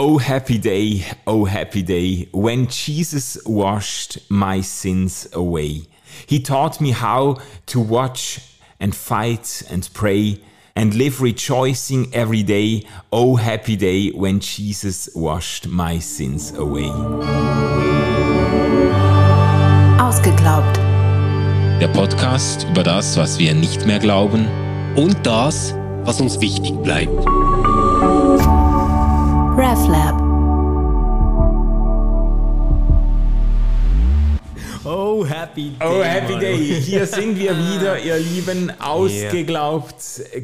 Oh, happy day, oh, happy day, when Jesus washed my sins away. He taught me how to watch and fight and pray and live rejoicing every day. Oh, happy day, when Jesus washed my sins away. Ausgeglaubt. Der Podcast über das, was wir nicht mehr glauben und das, was uns wichtig bleibt. RefLab. Oh, happy day. Oh, happy day. Hier sind wir wieder, ihr Lieben. Ausgeglaubt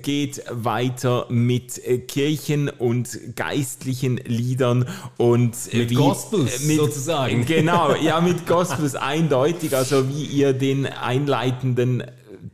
geht weiter mit äh, Kirchen und geistlichen Liedern und äh, Mit Gospels, sozusagen. Genau, ja, mit Gospels eindeutig. Also wie ihr den einleitenden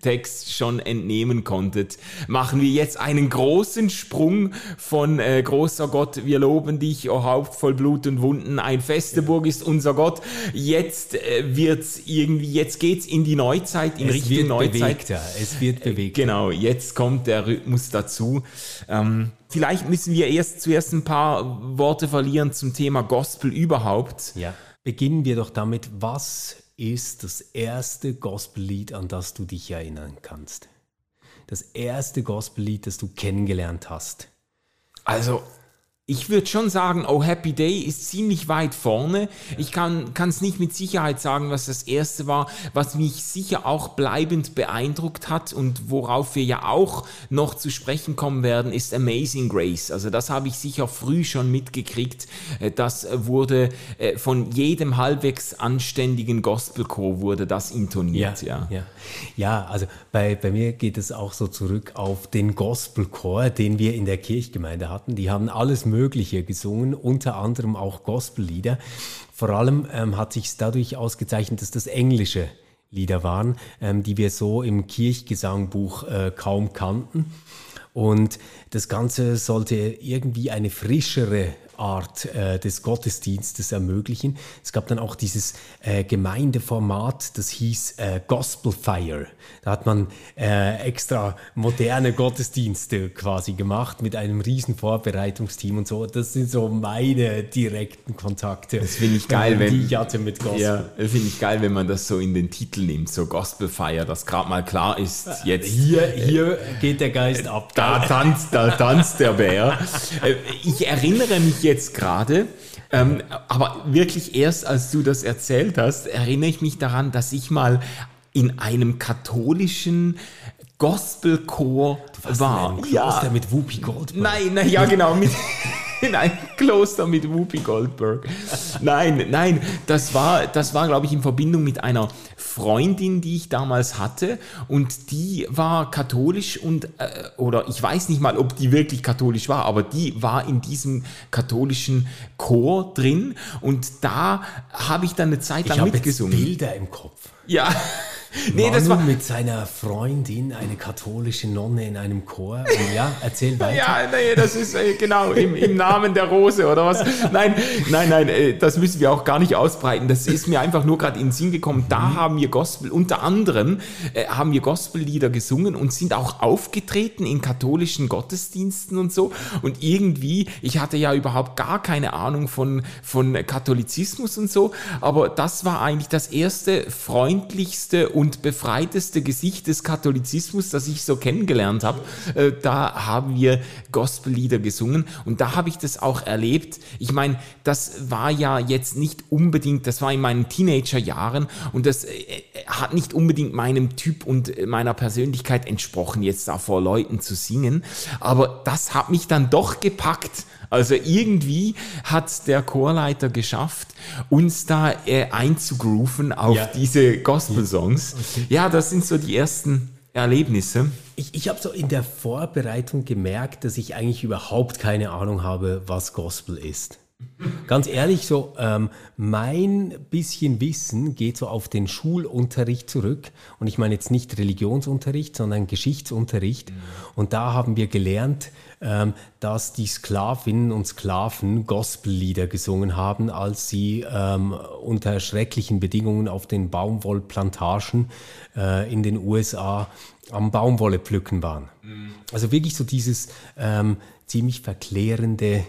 Text schon entnehmen konntet, machen wir jetzt einen großen Sprung von äh, großer Gott, wir loben dich, o Haupt voll Blut und Wunden, ein feste Burg ist unser Gott. Jetzt äh, wird's irgendwie, jetzt geht's in die Neuzeit, in Es Richtung Neuzeit. bewegter. Es wird bewegt. Genau, jetzt kommt der Rhythmus dazu. Ähm, vielleicht müssen wir erst zuerst ein paar Worte verlieren zum Thema Gospel überhaupt. Ja. Beginnen wir doch damit, was ist das erste Gospellied, an das du dich erinnern kannst? Das erste Gospellied, das du kennengelernt hast. Also, ich würde schon sagen, Oh Happy Day ist ziemlich weit vorne. Ich kann es nicht mit Sicherheit sagen, was das erste war, was mich sicher auch bleibend beeindruckt hat und worauf wir ja auch noch zu sprechen kommen werden, ist Amazing Grace. Also das habe ich sicher früh schon mitgekriegt. Äh, Das wurde äh, von jedem halbwegs anständigen Gospelchor wurde das intoniert. Ja, ja. ja also bei, bei mir geht es auch so zurück auf den Gospelchor, den wir in der Kirchgemeinde hatten. Die haben alles Mögliche gesungen, unter anderem auch Gospellieder. Vor allem ähm, hat sich dadurch ausgezeichnet, dass das englische Lieder waren, ähm, die wir so im Kirchgesangbuch äh, kaum kannten. Und das Ganze sollte irgendwie eine frischere Art äh, des Gottesdienstes ermöglichen. Es gab dann auch dieses äh, Gemeindeformat, das hieß äh, Gospel Fire. Da hat man äh, extra moderne Gottesdienste quasi gemacht mit einem riesen Vorbereitungsteam und so. Das sind so meine direkten Kontakte. Das finde ich geil, wenn- die ich hatte mit Gospel. Ja, finde ich geil, wenn man das so in den Titel nimmt, so Gospel Fire, dass gerade mal klar ist, jetzt Hier, hier geht der Geist ab. Da tanzt, da tanzt der Bär. Äh, Ich erinnere mich jetzt gerade, ähm, aber wirklich erst als du das erzählt hast, erinnere ich mich daran, dass ich mal in einem katholischen Gospelchor war. Kloster mit Whoopi Goldberg. Nein, nein, ja genau, mit, in einem Kloster mit Whoopi Goldberg. Nein, nein, das war, das war, glaube ich, in Verbindung mit einer Freundin, die ich damals hatte und die war katholisch und, äh, oder ich weiß nicht mal, ob die wirklich katholisch war, aber die war in diesem katholischen Chor drin und da habe ich dann eine Zeit Ich lang jetzt mitgesungen. Bilder im Kopf. Ja, nee, Manu das war, mit seiner Freundin, eine katholische Nonne in einem Chor. Ja, erzähl weiter. Ja, nee, das ist äh, genau im, im Namen der Rose oder was? Nein, nein, nein, äh, das müssen wir auch gar nicht ausbreiten. Das ist mir einfach nur gerade in den Sinn gekommen. Da haben wir Gospel, unter anderem äh, haben wir Gospellieder gesungen und sind auch aufgetreten in katholischen Gottesdiensten und so. Und irgendwie, ich hatte ja überhaupt gar keine Ahnung von, von Katholizismus und so, aber das war eigentlich das erste freundlichste und befreiteste Gesicht des Katholizismus, das ich so kennengelernt habe. Äh, da haben wir Gospellieder gesungen und da habe ich das auch erlebt. Ich meine, das war ja jetzt nicht unbedingt, das war in meinen Teenagerjahren und das äh, hat nicht unbedingt meinem Typ und äh, meiner Persönlichkeit entsprochen, jetzt da vor Leuten zu singen. Aber das hat mich dann doch gepackt. Also irgendwie hat der Chorleiter geschafft, uns da äh, einzugrooven auf Ja. diese Gospel-Songs. Ja, das sind so die ersten Erlebnisse. Ich, ich habe so in der Vorbereitung gemerkt, dass ich eigentlich überhaupt keine Ahnung habe, was Gospel ist. Ganz ehrlich, so ähm, mein bisschen Wissen geht so auf den Schulunterricht zurück. Und ich meine jetzt nicht Religionsunterricht, sondern Geschichtsunterricht. Und da haben wir gelernt, ähm, dass die Sklavinnen und Sklaven Gospellieder gesungen haben, als sie ähm, unter schrecklichen Bedingungen auf den Baumwollplantagen äh, in den USA am Baumwolle pflücken waren. Also wirklich so dieses ähm, ziemlich verklärende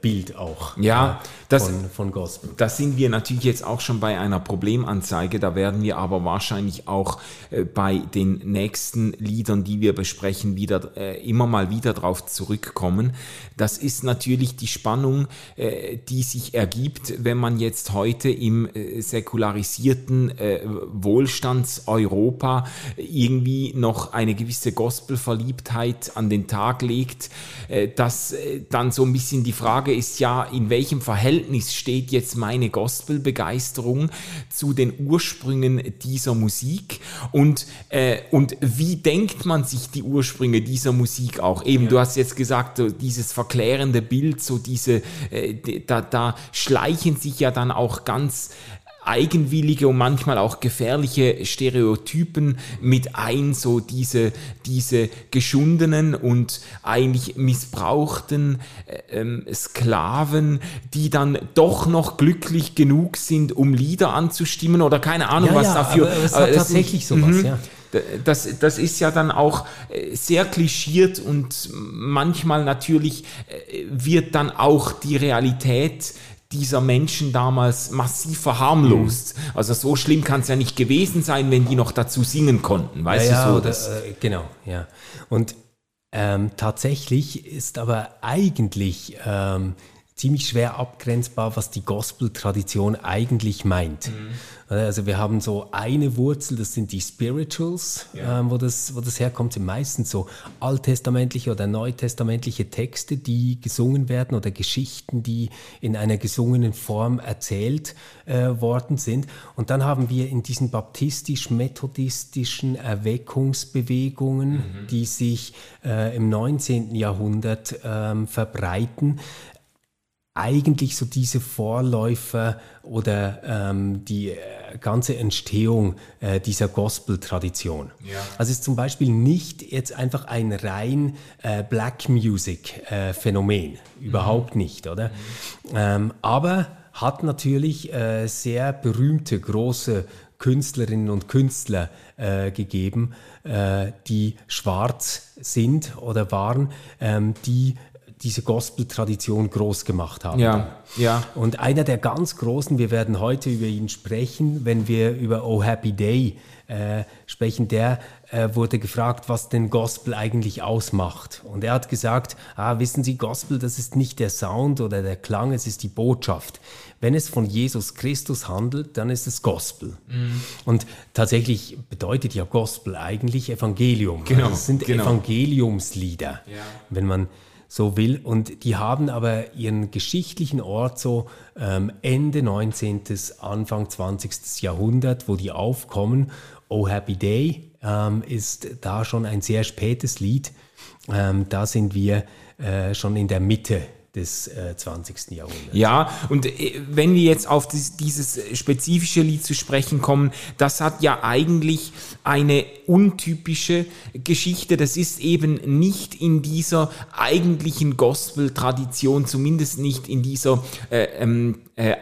Bild auch Ja, äh, das- von, von Gospel. Da sind wir natürlich jetzt auch schon bei einer Problemanzeige. Da werden wir aber wahrscheinlich auch äh, bei den nächsten Liedern, die wir besprechen, wieder äh, immer mal wieder drauf zurückkommen. Das ist natürlich die Spannung, äh, die sich ergibt, wenn man jetzt heute im äh, säkularisierten äh, Wohlstandseuropa irgendwie noch eine gewisse Gospelverliebtheit an den Tag legt, äh, dass äh, dann so ein bisschen die Frage ist, ja, in welchem Verhältnis steht jetzt meine Gospelbegeisterung zu den Ursprüngen dieser Musik und, äh, und wie denkt man sich die Ursprünge dieser Musik auch? Eben, du hast jetzt gesagt, so dieses verklärende Bild, so diese, äh, da, da schleichen sich ja dann auch ganz eigenwillige und manchmal auch gefährliche Stereotypen mit ein, so diese, diese geschundenen und eigentlich missbrauchten äh, ähm, Sklaven, die dann doch noch glücklich genug sind, um Lieder anzustimmen oder keine Ahnung, Ja, was ja, dafür. aber es hat es- tatsächlich sowas, Mhm. ja. Das, das ist ja dann auch äh, sehr klischiert und manchmal natürlich äh, wird dann auch die Realität dieser Menschen damals massiv verharmlost. Mhm. Also so schlimm kann es ja nicht gewesen sein, wenn die noch dazu singen konnten. Weißt ja, du so? oder, Das, äh, genau, ja. Und ähm, tatsächlich ist aber eigentlich ähm, ziemlich schwer abgrenzbar, was die Gospel-Tradition eigentlich meint. Also wir haben so eine Wurzel, das sind die Spirituals, ähm, wo, das, wo das herkommt, sind meistens so alttestamentliche oder neutestamentliche Texte, die gesungen werden oder Geschichten, die in einer gesungenen Form erzählt äh, worden sind. Und dann haben wir in diesen baptistisch-methodistischen Erweckungsbewegungen, die sich äh, im 19. Jahrhundert ähm, verbreiten, eigentlich so diese Vorläufer oder ähm, die äh, ganze Entstehung äh, dieser Gospel-Tradition. Also es ist zum Beispiel nicht jetzt einfach ein rein äh, Black Music-Phänomen, überhaupt nicht, oder? Ähm, aber hat natürlich äh, sehr berühmte, große Künstlerinnen und Künstler äh, gegeben, äh, die schwarz sind oder waren, ähm, die diese Gospel-Tradition groß gemacht haben. ja, ja. Und einer der ganz großen, wir werden heute über ihn sprechen, wenn wir über Oh Happy Day äh, sprechen, der äh, wurde gefragt, was denn Gospel eigentlich ausmacht. Und er hat gesagt, ah, wissen Sie, Gospel, das ist nicht der Sound oder der Klang, es ist die Botschaft. Wenn es von Jesus Christus handelt, dann ist es Gospel. Und tatsächlich bedeutet ja Gospel eigentlich Evangelium. Genau, Also es sind genau. Evangeliumslieder, wenn man so will. Und die haben aber ihren geschichtlichen Ort so ähm, Ende 19., Anfang 20. Jahrhundert, wo die aufkommen. Oh Happy Day ähm, ist da schon ein sehr spätes Lied. Ähm, da sind wir äh, schon in der Mitte des äh, 20. Jahrhunderts. Ja, und äh, wenn wir jetzt auf dies, dieses spezifische Lied zu sprechen kommen, das hat ja eigentlich eine untypische Geschichte. Das ist eben nicht in dieser eigentlichen Gospel-Tradition, zumindest nicht in dieser äh, ähm, äh,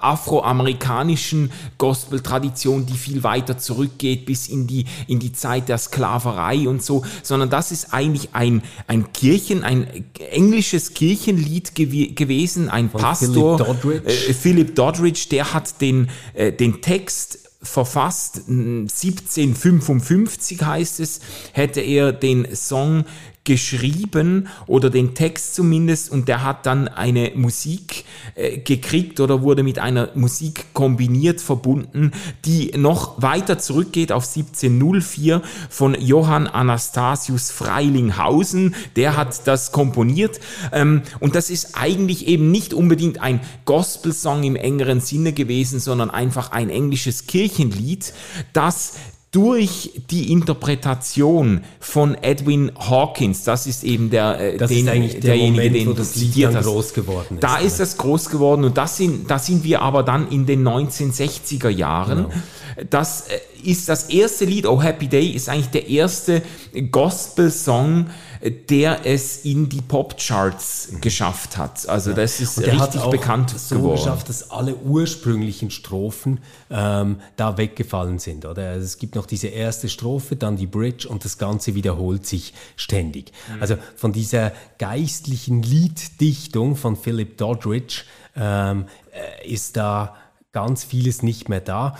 afroamerikanischen Gospel-Tradition, die viel weiter zurückgeht bis in die, in die Zeit der Sklaverei und so, sondern das ist eigentlich ein, ein Kirchen, ein englisches Kirchenlied gew gewesen, ein Pastor, Philip Doddridge. Äh, Philip Doddridge, der hat den, äh, den Text verfasst, m, 1755 heißt es, hätte er den Song geschrieben oder den Text zumindest und der hat dann eine Musik äh, gekriegt oder wurde mit einer Musik kombiniert verbunden, die noch weiter zurückgeht auf 1704 von Johann Anastasius Freilinghausen, der hat das komponiert. Ähm, und das ist eigentlich eben nicht unbedingt ein Gospelsong im engeren Sinne gewesen, sondern einfach ein englisches Kirchenlied, das durch die Interpretation von Edwin Hawkins, das ist eben der, äh, Das den, ist eigentlich der derjenige, Moment, den du das Lied zitiert dann hast. groß geworden ist. Da ist das groß geworden und das sind, da sind wir aber dann in den 1960er Jahren. Genau. Das äh, ist das erste Lied, Oh Happy Day, ist eigentlich der erste Gospel-Song, der es in die Popcharts geschafft hat. Also das ist richtig hat auch bekannt so geworden. geschafft, dass alle ursprünglichen Strophen ähm, da weggefallen sind. Oder? Also es gibt noch diese erste Strophe, dann die Bridge und das Ganze wiederholt sich ständig. Mhm. Also von dieser geistlichen Lieddichtung von Philip Doddridge ähm, äh, ist da ganz vieles nicht mehr da.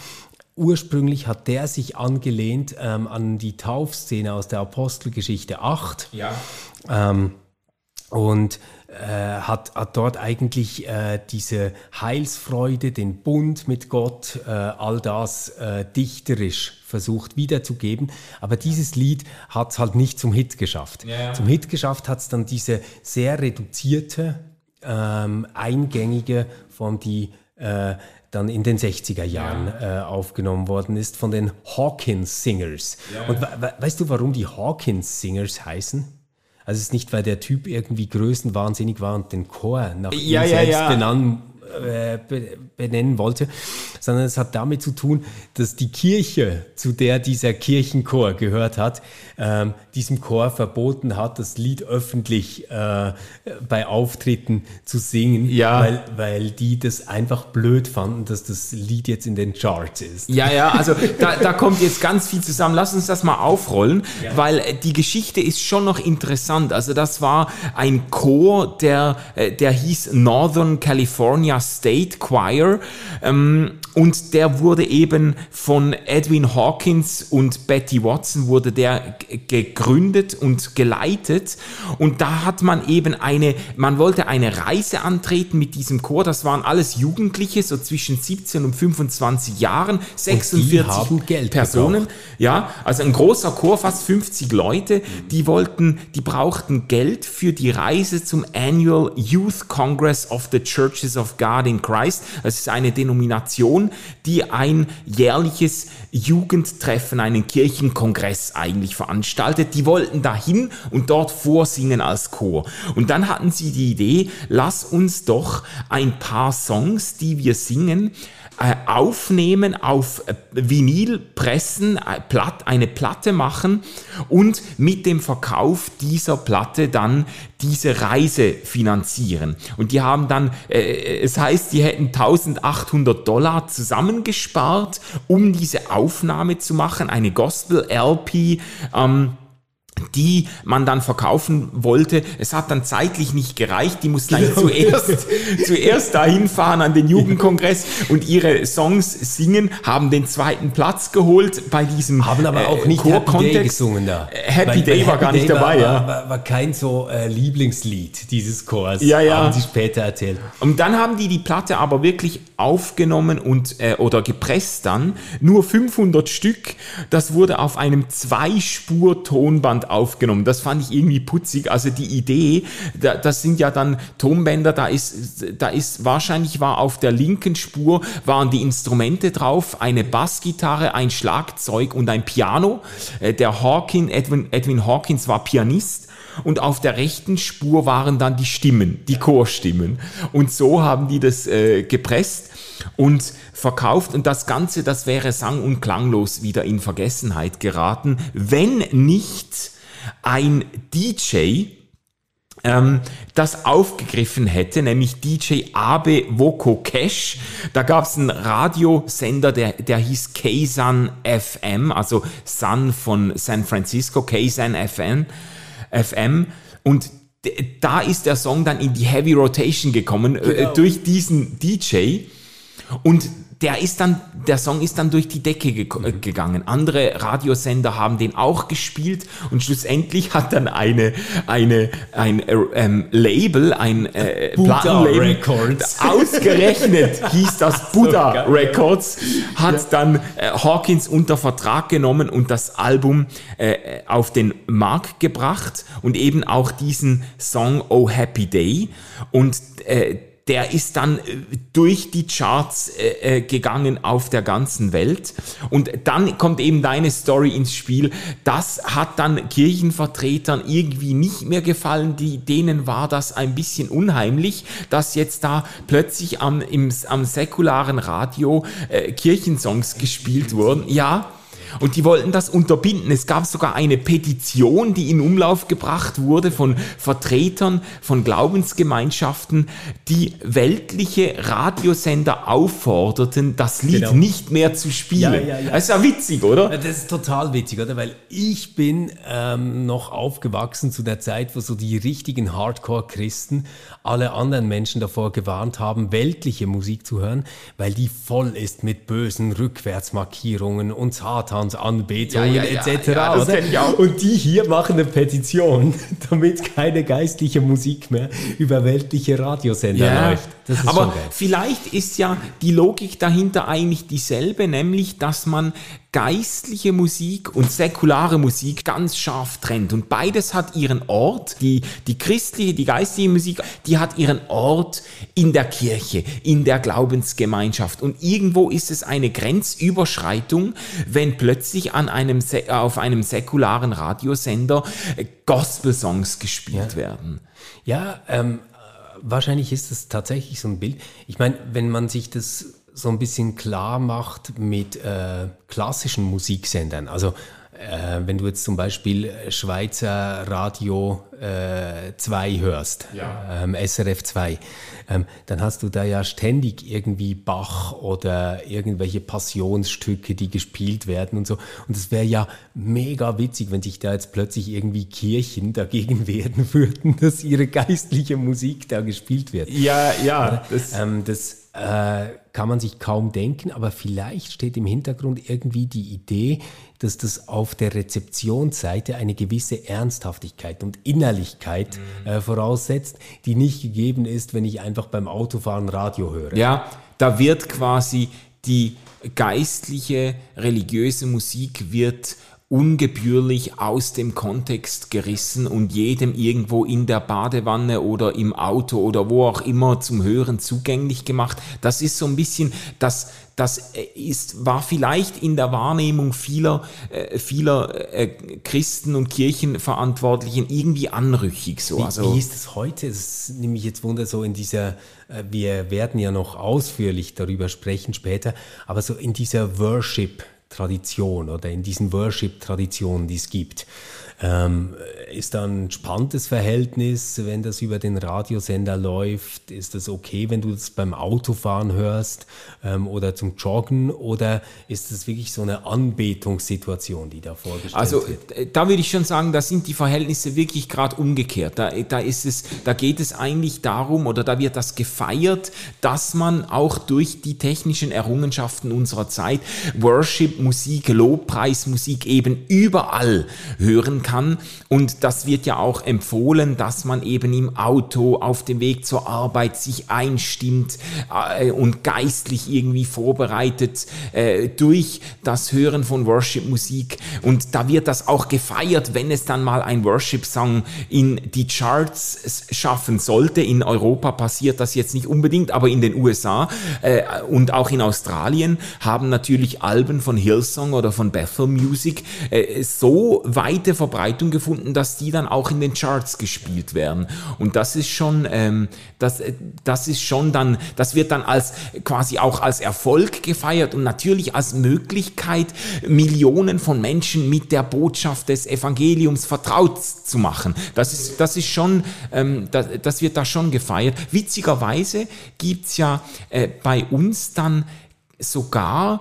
Ursprünglich hat der sich angelehnt ähm, an die Taufszene aus der Apostelgeschichte 8 Ja. ähm, und äh, hat, hat dort eigentlich äh, diese Heilsfreude, den Bund mit Gott, äh, all das äh, dichterisch versucht wiederzugeben. Aber dieses Lied hat es halt nicht zum Hit geschafft. Ja. Zum Hit geschafft hat es dann diese sehr reduzierte, ähm, eingängige Form, die äh, dann in den 60er Jahren äh, aufgenommen worden ist von den Hawkins Singers. Und we we weißt du, warum die Hawkins Singers heißen? Also es ist nicht, weil der Typ irgendwie größenwahnsinnig war und den Chor nach Ja, ihm ja, selbst ja. Benennen, äh, be benennen wollte, sondern es hat damit zu tun, dass die Kirche, zu der dieser Kirchenchor gehört hat, ähm, diesem Chor verboten hat, das Lied öffentlich äh, bei Auftritten zu singen, Ja. weil, weil die das einfach blöd fanden, dass das Lied jetzt in den Charts ist. Ja, ja, also da, da kommt jetzt ganz viel zusammen. Lass uns das mal aufrollen, weil äh, die Geschichte ist schon noch interessant. Also das war ein Chor, der, der hieß Northern California State Choir ähm, und der wurde eben von Edwin Hawkins und Betty Watson wurde der gegründet und geleitet und da hat man eben eine, man wollte eine Reise antreten mit diesem Chor. Das waren alles Jugendliche, so zwischen 17 und 25 Jahren, 46 haben Geld Personen. gebraucht. Ja, also ein großer Chor, fast 50 Leute, die wollten, die brauchten Geld für die Reise zum Annual Youth Congress of the Churches of God in Christ. Das ist eine Denomination, die ein jährliches Jugendtreffen, einen Kirchenkongress eigentlich veranstaltet. Die wollten dahin und dort vorsingen als Chor. Und dann hatten sie die Idee, lass uns doch ein paar Songs, die wir singen, äh, aufnehmen, auf äh, Vinyl pressen, äh, eine Platte machen und mit dem Verkauf dieser Platte dann diese Reise finanzieren. Und die haben dann, äh, es heißt, die hätten 1800 Dollar zusammengespart, um diese Aufnahme zu machen, eine Gospel-LP. Ähm, die man dann verkaufen wollte. Es hat dann zeitlich nicht gereicht. Die mussten dann zuerst, zuerst dahin fahren an den Jugendkongress und ihre Songs singen, haben den zweiten Platz geholt bei diesem Haben aber auch nicht Happy Day gesungen da. Äh, Happy Day war gar nicht Day dabei, war, ja. War, war kein so äh, Lieblingslied dieses Chors, Ja, ja. haben sie später erzählt. Und dann haben die die Platte aber wirklich aufgenommen und äh, oder gepresst dann nur 500 Stück. Das wurde auf einem Zweispur-Tonband aufgenommen. Das fand ich irgendwie putzig. Also die Idee, da, das sind ja dann Tonbänder. Da ist da ist wahrscheinlich war auf der linken Spur waren die Instrumente drauf, eine Bassgitarre, ein Schlagzeug und ein Piano. Äh, der Hawkins, Edwin, Edwin Hawkins war Pianist und auf der rechten Spur waren dann die Stimmen, die Chorstimmen. Und so haben die das äh, gepresst und verkauft und das Ganze, das wäre sang- und klanglos wieder in Vergessenheit geraten, wenn nicht ein DJ ähm, das aufgegriffen hätte, nämlich DJ Abe Woko Cash. Da gab es einen Radiosender, der, der hieß Ksan FM, also Sun von San Francisco, Ksan FM. FM. Und da ist der Song dann in die Heavy Rotation gekommen äh, durch diesen DJ. Und der ist dann, der Song ist dann durch die Decke ge äh, gegangen. Andere Radiosender haben den auch gespielt und schlussendlich hat dann eine, eine, ein äh, ähm, Label, ein äh, Plattenlabel, Records. ausgerechnet hieß das Buddha geil. Records, hat dann äh, Hawkins unter Vertrag genommen und das Album äh, auf den Markt gebracht und eben auch diesen Song Oh Happy Day und äh, der ist dann äh, durch die Charts äh, äh, gegangen auf der ganzen Welt. Und dann kommt eben deine Story ins Spiel. Das hat dann Kirchenvertretern irgendwie nicht mehr gefallen. Die, denen war das ein bisschen unheimlich, dass jetzt da plötzlich am, im, am säkularen Radio äh, Kirchensongs gespielt wurden. Ja, Und die wollten das unterbinden. Es gab sogar eine Petition, die in Umlauf gebracht wurde von Vertretern von Glaubensgemeinschaften, die weltliche Radiosender aufforderten, das Lied Genau. nicht mehr zu spielen. Ja, ja, ja. Das ist ja witzig, oder? Das ist total witzig, oder? Weil ich bin ähm, noch aufgewachsen zu der Zeit, wo so die richtigen Hardcore-Christen alle anderen Menschen davor gewarnt haben, weltliche Musik zu hören, weil die voll ist mit bösen Rückwärtsmarkierungen und Satansanbetungen Ja, ja, ja, etc. ja, oder? Und die hier machen eine Petition, damit keine geistliche Musik mehr über weltliche Radiosender läuft. Aber vielleicht ist ja die Logik dahinter eigentlich dieselbe, nämlich, dass man geistliche Musik und säkulare Musik ganz scharf trennt. Und beides hat ihren Ort. Die, die christliche, die geistliche Musik, die hat ihren Ort in der Kirche, in der Glaubensgemeinschaft. Und irgendwo ist es eine Grenzüberschreitung, wenn plötzlich an einem, auf einem säkularen Radiosender äh, Gospelsongs gespielt werden. Ja, ähm, wahrscheinlich ist es tatsächlich so ein Bild. Ich meine, wenn man sich das so ein bisschen klar macht mit äh, klassischen Musiksendern, also äh, wenn du jetzt zum Beispiel äh, Schweizer Radio äh, 2 hörst, ähm, SRF 2, ähm, dann hast du da ja ständig irgendwie Bach oder irgendwelche Passionsstücke, die gespielt werden und so. Und es wäre ja mega witzig, wenn sich da jetzt plötzlich irgendwie Kirchen dagegen wehren würden, dass ihre geistliche Musik da gespielt wird. Ja, ja. Das, Ähm, das äh, kann man sich kaum denken, aber vielleicht steht im Hintergrund irgendwie die Idee, dass das auf der Rezeptionsseite eine gewisse Ernsthaftigkeit und Innerlichkeit äh, voraussetzt, die nicht gegeben ist, wenn ich einfach beim Autofahren Radio höre. Ja, da wird quasi die geistliche, religiöse Musik wird ungebührlich aus dem Kontext gerissen und jedem irgendwo in der Badewanne oder im Auto oder wo auch immer zum Hören zugänglich gemacht. Das ist so ein bisschen das das ist, war vielleicht in der Wahrnehmung vieler, äh, vieler äh, Christen und Kirchenverantwortlichen irgendwie anrüchig so. Wie, Also, wie ist es heute? Das nimmt mich jetzt Wunder, so in dieser, äh, wir werden ja noch ausführlich darüber sprechen später, aber so in dieser Worship-Tradition oder in diesen Worship-Traditionen, die es gibt, ähm, ist da ein spannendes Verhältnis, wenn das über den Radiosender läuft? Ist das okay, wenn du das beim Autofahren hörst ähm, oder zum Joggen? Oder ist das wirklich so eine Anbetungssituation, die da vorgestellt Also wird? äh, da würde ich schon sagen, da sind die Verhältnisse wirklich gerade umgekehrt. Da, da ist es, da geht es eigentlich darum oder da wird das gefeiert, dass man auch durch die technischen Errungenschaften unserer Zeit Worship, Musik, Lobpreismusik eben überall hören kann. Und das wird ja auch empfohlen, dass man eben im Auto auf dem Weg zur Arbeit sich einstimmt äh, und geistlich irgendwie vorbereitet äh, durch das Hören von Worship-Musik. Und da wird das auch gefeiert, wenn es dann mal ein Worship-Song in die Charts schaffen sollte. In Europa passiert das jetzt nicht unbedingt, aber in den USA äh, und auch in Australien haben natürlich Alben von Hillsong oder von Bethel Music äh, so weite Verbreitung gefunden, dass die dann auch in den Charts gespielt werden. Und das ist schon, ähm, das, äh, das ist schon dann, das wird dann als quasi auch als Erfolg gefeiert und natürlich als Möglichkeit, Millionen von Menschen mit der Botschaft des Evangeliums vertraut zu machen. Das ist, das ist schon, ähm, das, das wird da schon gefeiert. Witzigerweise gibt's ja äh, bei uns dann sogar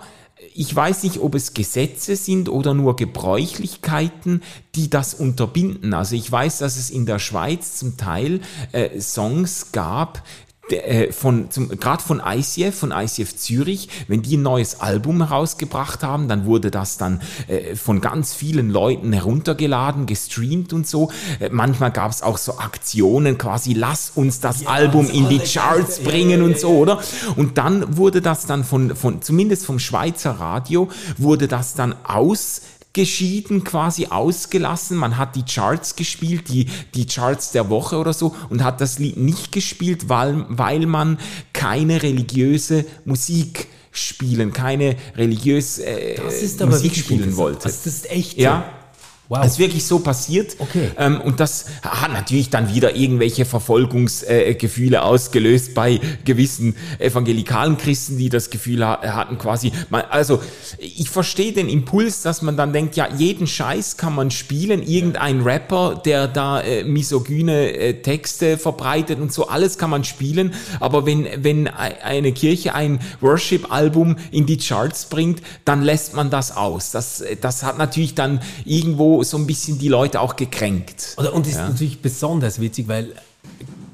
ich weiß nicht, ob es Gesetze sind oder nur Gebräuchlichkeiten, die das unterbinden. Also ich weiß, dass es in der Schweiz zum Teil äh, Songs gab, der, äh, von, gerade von ICF, von ICF Zürich, wenn die ein neues Album herausgebracht haben, dann wurde das dann äh, von ganz vielen Leuten heruntergeladen, gestreamt und so. Äh, manchmal gab es auch so Aktionen, quasi lass uns das Album in die Charts bringen und so, oder? Und dann wurde das dann von, von zumindest vom Schweizer Radio, wurde das dann aus geschieden, quasi ausgelassen. Man hat die Charts gespielt, die, die Charts der Woche oder so und hat das Lied nicht gespielt, weil, weil man keine religiöse Musik spielen, keine religiös äh, Das ist aber Musik wirklich spielen wollte. Also das ist echt Ja. Wow. Das ist wirklich so passiert. Okay. Ähm, und das hat natürlich dann wieder irgendwelche Verfolgungsgefühle äh, ausgelöst bei gewissen evangelikalen Christen, die das Gefühl ha hatten, quasi, man, also ich verstehe den Impuls, dass man dann denkt, ja, jeden Scheiß kann man spielen, irgendein Rapper, der da äh, misogyne äh, Texte verbreitet und so, alles kann man spielen, aber wenn, wenn eine Kirche ein Worship-Album in die Charts bringt, dann lässt man das aus. Das, das hat natürlich dann irgendwo so ein bisschen die Leute auch gekränkt. Und das ist ja. natürlich besonders witzig, weil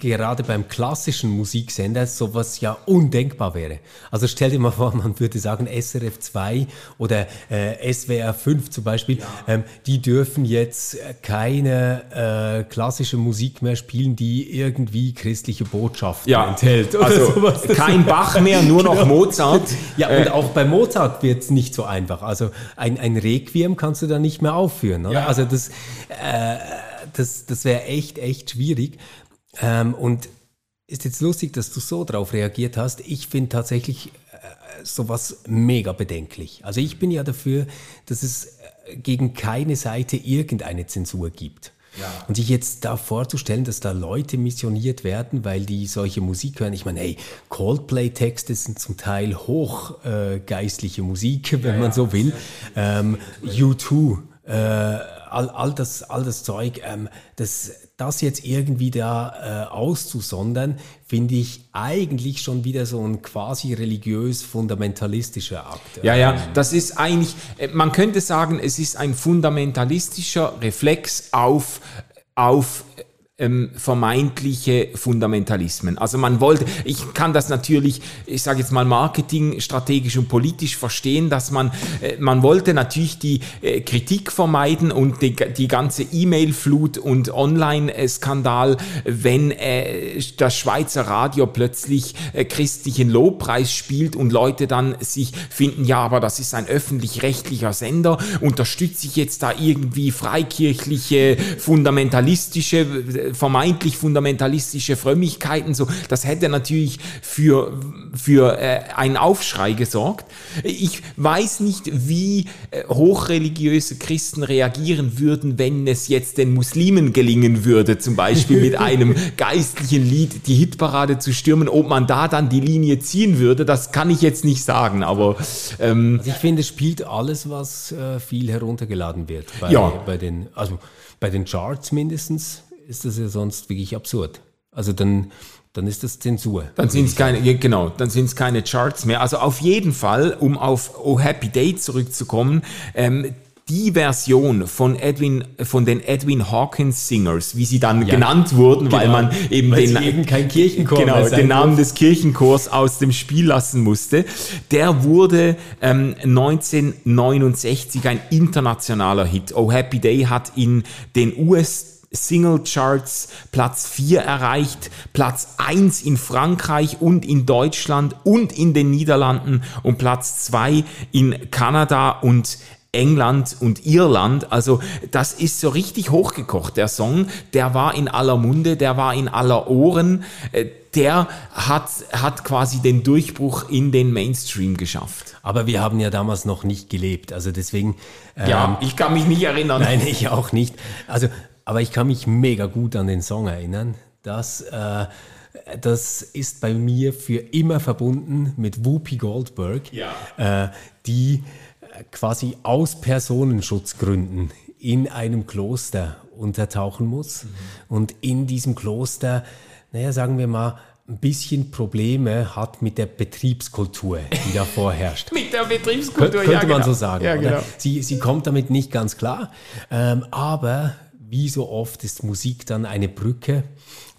gerade beim klassischen Musiksender sowas ja undenkbar wäre. Also stell dir mal vor, man würde sagen SRF 2 oder äh, SWR 5 zum Beispiel, ja. ähm, die dürfen jetzt keine äh, klassische Musik mehr spielen, die irgendwie christliche Botschaften ja. enthält. also sowas. kein Bach mehr, nur noch genau. Mozart. Ja, und äh, auch bei Mozart wird es nicht so einfach. Also ein, ein Requiem kannst du da nicht mehr aufführen. Oder? Ja. Also das, äh, das, das wäre echt, echt schwierig. Ähm, und ist jetzt lustig, dass du so darauf reagiert hast. Ich finde tatsächlich äh, sowas mega bedenklich. Also ich bin ja dafür, dass es äh, gegen keine Seite irgendeine Zensur gibt. Ja. Und sich jetzt da vorzustellen, dass da Leute missioniert werden, weil die solche Musik hören. Ich meine, hey, Coldplay-Texte sind zum Teil hochgeistliche äh, Musik, wenn ja, man so will. Ähm, U2, äh, all, all, das, all das Zeug, ähm, das das jetzt irgendwie da äh, auszusondern, finde ich eigentlich schon wieder so ein quasi religiös fundamentalistischer Akt. Ja, ja, das ist eigentlich, äh, man könnte sagen, es ist ein fundamentalistischer Reflex auf, auf ähm, vermeintliche Fundamentalismen. Also man wollte, ich kann das natürlich, ich sage jetzt mal Marketing, strategisch und politisch verstehen, dass man, äh, man wollte natürlich die äh, Kritik vermeiden und die, die ganze E-Mail-Flut und Online-Skandal, wenn äh, das Schweizer Radio plötzlich äh, christlichen Lobpreis spielt und Leute dann sich finden, ja, aber das ist ein öffentlich-rechtlicher Sender, unterstütze ich jetzt da irgendwie freikirchliche, fundamentalistische vermeintlich fundamentalistische Frömmigkeiten, so, das hätte natürlich für, für äh, einen Aufschrei gesorgt. Ich weiß nicht, wie äh, hochreligiöse Christen reagieren würden, wenn es jetzt den Muslimen gelingen würde, zum Beispiel mit einem geistlichen Lied die Hitparade zu stürmen, ob man da dann die Linie ziehen würde, das kann ich jetzt nicht sagen, aber ähm, also ich finde, es spielt alles, was äh, viel heruntergeladen wird bei, ja. bei den, also bei den Charts mindestens ist das ja sonst wirklich absurd. Also dann, dann ist das Zensur. Dann sind es keine, genau, dann sind es keine Charts mehr. Also auf jeden Fall, um auf Oh Happy Day zurückzukommen, ähm, die Version von Edwin, von den Edwin Hawkins Singers, wie sie dann ja, genannt wurden, genau, weil man eben weil den, eben kein Kirchenchor genau, den Namen des Kirchenchors aus dem Spiel lassen musste, der wurde ähm, 1969 ein internationaler Hit. Oh Happy Day hat in den US Singlecharts Platz 4 erreicht, Platz 1 in Frankreich und in Deutschland und in den Niederlanden und Platz 2 in Kanada und England und Irland. Also das ist so richtig hochgekocht, der Song. Der war in aller Munde, der war in aller Ohren. Äh, der hat, hat quasi den Durchbruch in den Mainstream geschafft. Aber wir haben ja damals noch nicht gelebt. Also deswegen. Ähm, ja, ich kann mich nicht erinnern. Nein, ich auch nicht. Also aber ich kann mich mega gut an den Song erinnern. Das, äh, das ist bei mir für immer verbunden mit Whoopi Goldberg, ja. äh, die quasi aus Personenschutzgründen in einem Kloster untertauchen muss mhm. und in diesem Kloster, naja, sagen wir mal, ein bisschen Probleme hat mit der Betriebskultur, die da vorherrscht. mit der Betriebskultur, Kön könnte ja, man genau. so sagen. Ja, genau. sie, sie kommt damit nicht ganz klar, ähm, aber wie so oft ist Musik dann eine Brücke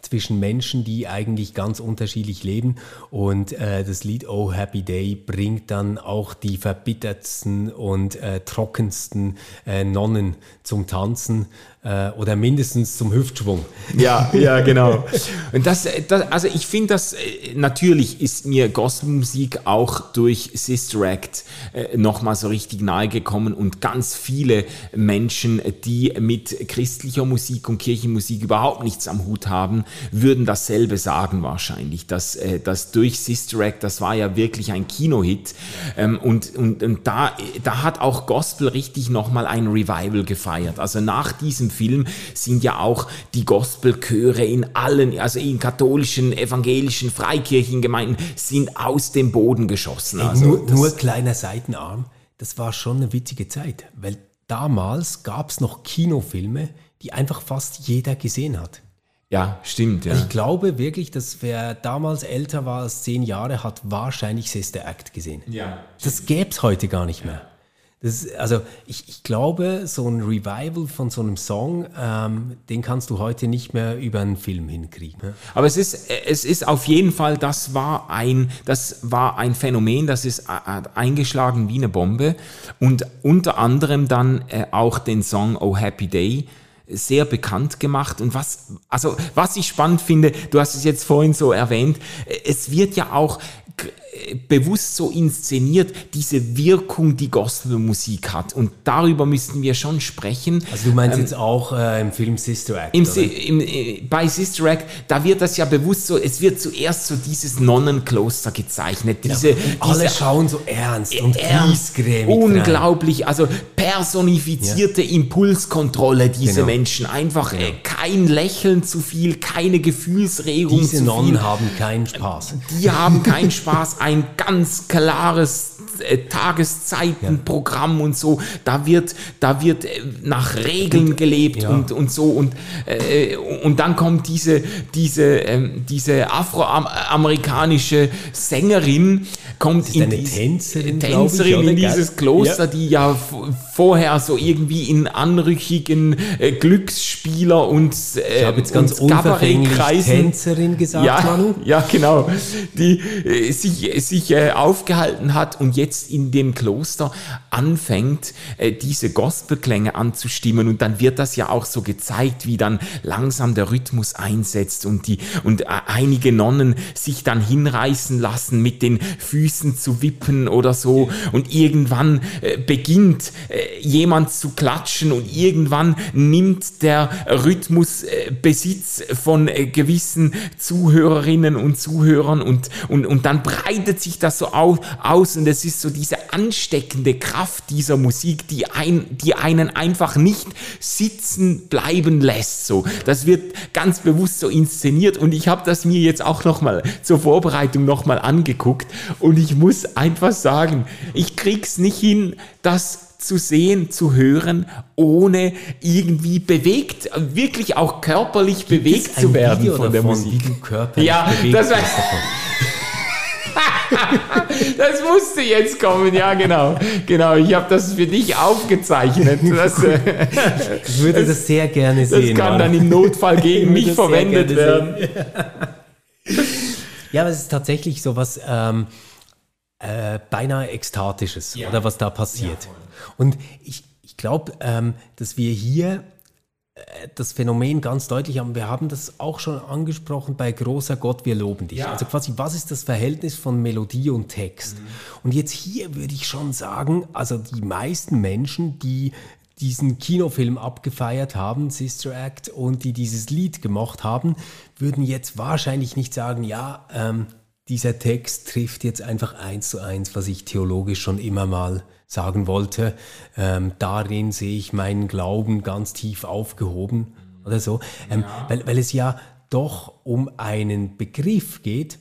zwischen Menschen, die eigentlich ganz unterschiedlich leben. Und äh, das Lied Oh Happy Day bringt dann auch die verbittertsten und äh, trockensten äh, Nonnen zum Tanzen. äh, oder mindestens zum Hüftschwung. Ja, ja, genau. Und das, das also ich finde, das äh, natürlich ist mir Gospelmusik auch durch Sister Act äh, nochmal so richtig nahe gekommen und ganz viele Menschen, die mit christlicher Musik und Kirchenmusik überhaupt nichts am Hut haben, würden dasselbe sagen wahrscheinlich, dass, äh, dass durch Sister Act, das war ja wirklich ein Kinohit ähm, und, und, und da, da hat auch Gospel richtig nochmal ein Revival gefeiert. Also nach diesem Film sind ja auch die Gospelchöre in allen, also in katholischen, evangelischen, Freikirchengemeinden, sind aus dem Boden geschossen. Also nur, nur kleiner Seitenarm, das war schon eine witzige Zeit, weil damals gab es noch Kinofilme, die einfach fast jeder gesehen hat. Ja, stimmt. Ja. Also ich glaube wirklich, dass wer damals älter war als zehn Jahre, hat wahrscheinlich Sister Act gesehen. Ja. Das gäbe es heute gar nicht mehr. Das, also ich, ich, glaube, so ein Revival von so einem Song, ähm, den kannst du heute nicht mehr über einen Film hinkriegen. Ne? Aber es ist, es ist auf jeden Fall, das war ein, das war ein Phänomen, das ist äh, eingeschlagen wie eine Bombe und unter anderem dann äh, auch den Song Oh Happy Day sehr bekannt gemacht. Und was also was ich spannend finde, du hast es jetzt vorhin so erwähnt, äh, es wird ja auch bewusst so inszeniert, diese Wirkung, die Gospelmusik hat. Und darüber müssten wir schon sprechen. Also du meinst ähm, jetzt auch äh, im Film Sister Act? Im, im, äh, bei Sister Act, da wird das ja bewusst so, es wird zuerst so dieses Nonnenkloster gezeichnet. Diese, ja, alle schauen so ernst und ernst, Unglaublich, rein. also personifizierte ja. Impulskontrolle, diese genau. Menschen. Einfach genau. kein Lächeln zu viel, keine Gefühlsregung diese zu Nonnen viel. haben keinen Spaß. Die haben keinen Spaß ein ganz klares äh, Tageszeitenprogramm ja. und so. Da wird, da wird äh, nach Regeln gelebt ja. und, und so. Und, äh, und dann kommt diese, diese, ähm, diese afroamerikanische Sängerin, kommt in, diese, Tänzerin, Tänzerin ich, in dieses Kloster, ja. die ja vorher so irgendwie in anrüchigen äh, Glücksspieler und äh, ich jetzt ganz unverfänglich Tänzerin gesagt, ja, Manu. Ja, genau. Die äh, sich, sich äh, aufgehalten hat und jetzt in dem Kloster anfängt, äh, diese Gospelklänge anzustimmen. Und dann wird das ja auch so gezeigt, wie dann langsam der Rhythmus einsetzt und die und äh, einige Nonnen sich dann hinreißen lassen mit den Füßen zu wippen oder so. Und irgendwann äh, beginnt äh, jemand zu klatschen und irgendwann nimmt der Rhythmus äh, Besitz von gewissen Zuhörerinnen und Zuhörern und und und dann breitet sich das so aus, und es ist so diese ansteckende Kraft dieser Musik, die, ein, die einen einfach nicht sitzen bleiben lässt. So, das wird ganz bewusst so inszeniert und ich habe das mir jetzt auch noch mal zur Vorbereitung noch mal angeguckt und ich muss einfach sagen, ich krieg's nicht hin, das zu sehen, zu hören, ohne irgendwie bewegt, wirklich auch körperlich Gibt bewegt zu werden Video von der davon, Musik. Ja, das war das musste jetzt kommen, ja genau. Genau, ich habe das für dich aufgezeichnet. Das, äh, ich würde das, das, sehr gerne sehen. Das kann Mann. dann im Notfall gegen mich verwendet werden. ja, aber es ist tatsächlich so was ähm, äh, beinahe Ekstatisches, ja. oder was da passiert. Ja, Und ich, ich glaube, ähm, dass wir hier das Phänomen ganz deutlich haben. Wir haben das auch schon angesprochen bei Großer Gott, wir loben dich. Ja. Also quasi, was ist das Verhältnis von Melodie und Text? Mhm. Und jetzt hier würde ich schon sagen, also die meisten Menschen, die diesen Kinofilm abgefeiert haben, Sister Act, und die dieses Lied gemacht haben, würden jetzt wahrscheinlich nicht sagen, ja, ähm, dieser Text trifft jetzt einfach eins zu eins, was ich theologisch schon immer mal sagen wollte, ähm, darin sehe ich meinen Glauben ganz tief aufgehoben oder so, ähm, ja. weil, weil es ja doch um einen Begriff geht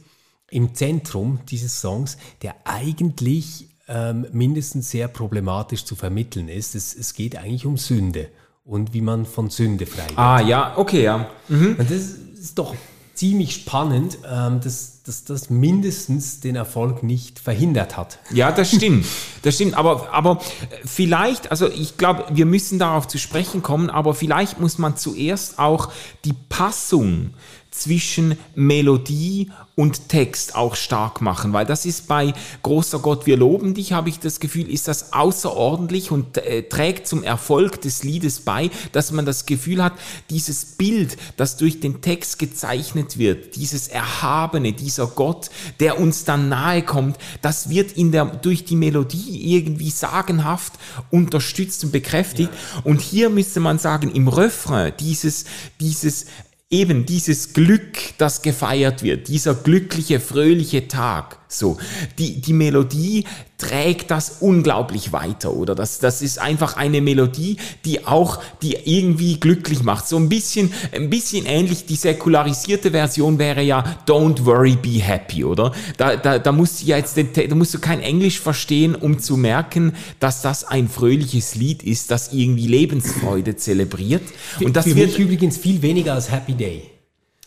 im Zentrum dieses Songs, der eigentlich ähm, mindestens sehr problematisch zu vermitteln ist. Es, es geht eigentlich um Sünde und wie man von Sünde frei wird. Ah ja, okay, ja. Mhm. Und das ist doch ziemlich spannend, ähm, dass, dass das mindestens den Erfolg nicht verhindert hat. Ja, das stimmt. Das stimmt. Aber, aber vielleicht, also ich glaube, wir müssen darauf zu sprechen kommen, aber vielleicht muss man zuerst auch die Passung zwischen Melodie und Text auch stark machen, weil das ist bei Großer Gott, wir loben dich, habe ich das Gefühl, ist das außerordentlich und äh, trägt zum Erfolg des Liedes bei, dass man das Gefühl hat, dieses Bild, das durch den Text gezeichnet wird, dieses Erhabene, dieser Gott, der uns dann nahe kommt, das wird in der, durch die Melodie irgendwie sagenhaft unterstützt und bekräftigt. Ja. Und hier müsste man sagen, im Refrain dieses, dieses eben dieses Glück, das gefeiert wird, dieser glückliche, fröhliche Tag, so, die, die Melodie trägt das unglaublich weiter, oder? Das, das ist einfach eine Melodie, die auch, die irgendwie glücklich macht. So ein bisschen, ein bisschen ähnlich, die säkularisierte Version wäre ja Don't worry, be happy, oder? Da, da, da musst du ja jetzt, da musst du kein Englisch verstehen, um zu merken, dass das ein fröhliches Lied ist, das irgendwie Lebensfreude zelebriert. Und das Für wird übrigens viel weniger als Happy Day.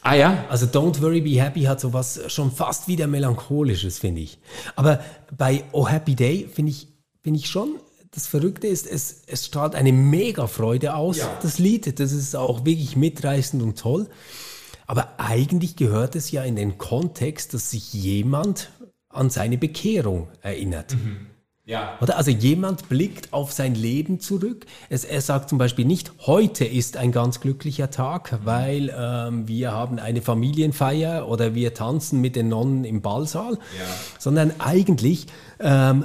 Ah ja? Also Don't Worry Be Happy hat sowas schon fast wieder melancholisches, finde ich. Aber bei Oh Happy Day finde ich, finde ich schon, das Verrückte ist, es, es strahlt eine mega Freude aus, ja. das Lied. Das ist auch wirklich mitreißend und toll. Aber eigentlich gehört es ja in den Kontext, dass sich jemand an seine Bekehrung erinnert. Mhm. Ja. Oder? Also jemand blickt auf sein Leben zurück. Es, er sagt zum Beispiel nicht, heute ist ein ganz glücklicher Tag, weil ähm, wir haben eine Familienfeier oder wir tanzen mit den Nonnen im Ballsaal, ja. sondern eigentlich ähm,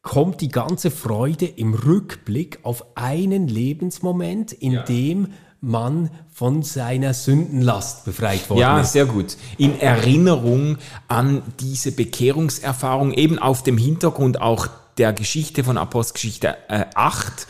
kommt die ganze Freude im Rückblick auf einen Lebensmoment, in ja. dem man von seiner Sündenlast befreit worden ja, ist. Ja, sehr gut. In Erinnerung an diese Bekehrungserfahrung, eben auf dem Hintergrund auch der Geschichte von Apostelgeschichte äh, 8,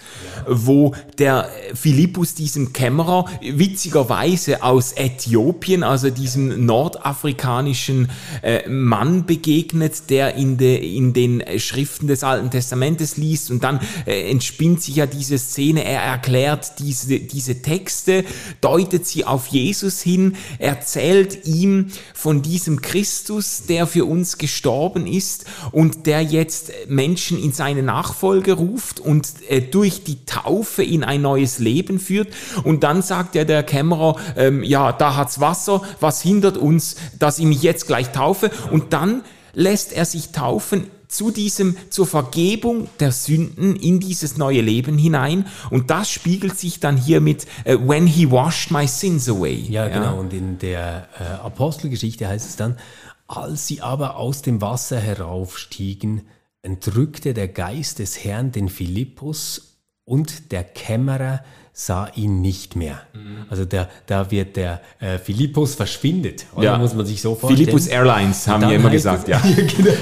wo der Philippus diesem Kämmerer witzigerweise aus Äthiopien, also diesem nordafrikanischen äh, Mann begegnet, der in, de, in den Schriften des Alten Testamentes liest und dann äh, entspinnt sich ja diese Szene, er erklärt diese, diese Texte, deutet sie auf Jesus hin, erzählt ihm von diesem Christus, der für uns gestorben ist und der jetzt Menschen in seine Nachfolge ruft und äh, durch die Taufe in ein neues Leben führt. Und dann sagt ja der Kämmerer, ähm, ja, da hat's Wasser, was hindert uns, dass ich mich jetzt gleich taufe? Und dann lässt er sich taufen zu diesem, zur Vergebung der Sünden in dieses neue Leben hinein. Und das spiegelt sich dann hier mit uh, When he washed my sins away. Ja, genau. Ja. Und in der äh, Apostelgeschichte heißt es dann, als sie aber aus dem Wasser heraufstiegen, entrückte der Geist des Herrn den Philippus und der Kämmerer sah ihn nicht mehr. Mhm. Also der, da wird der äh, Philippus verschwindet. Oder ja. muss man sich so vorstellen. Philippus Airlines haben wir immer gesagt, es, ja. genau.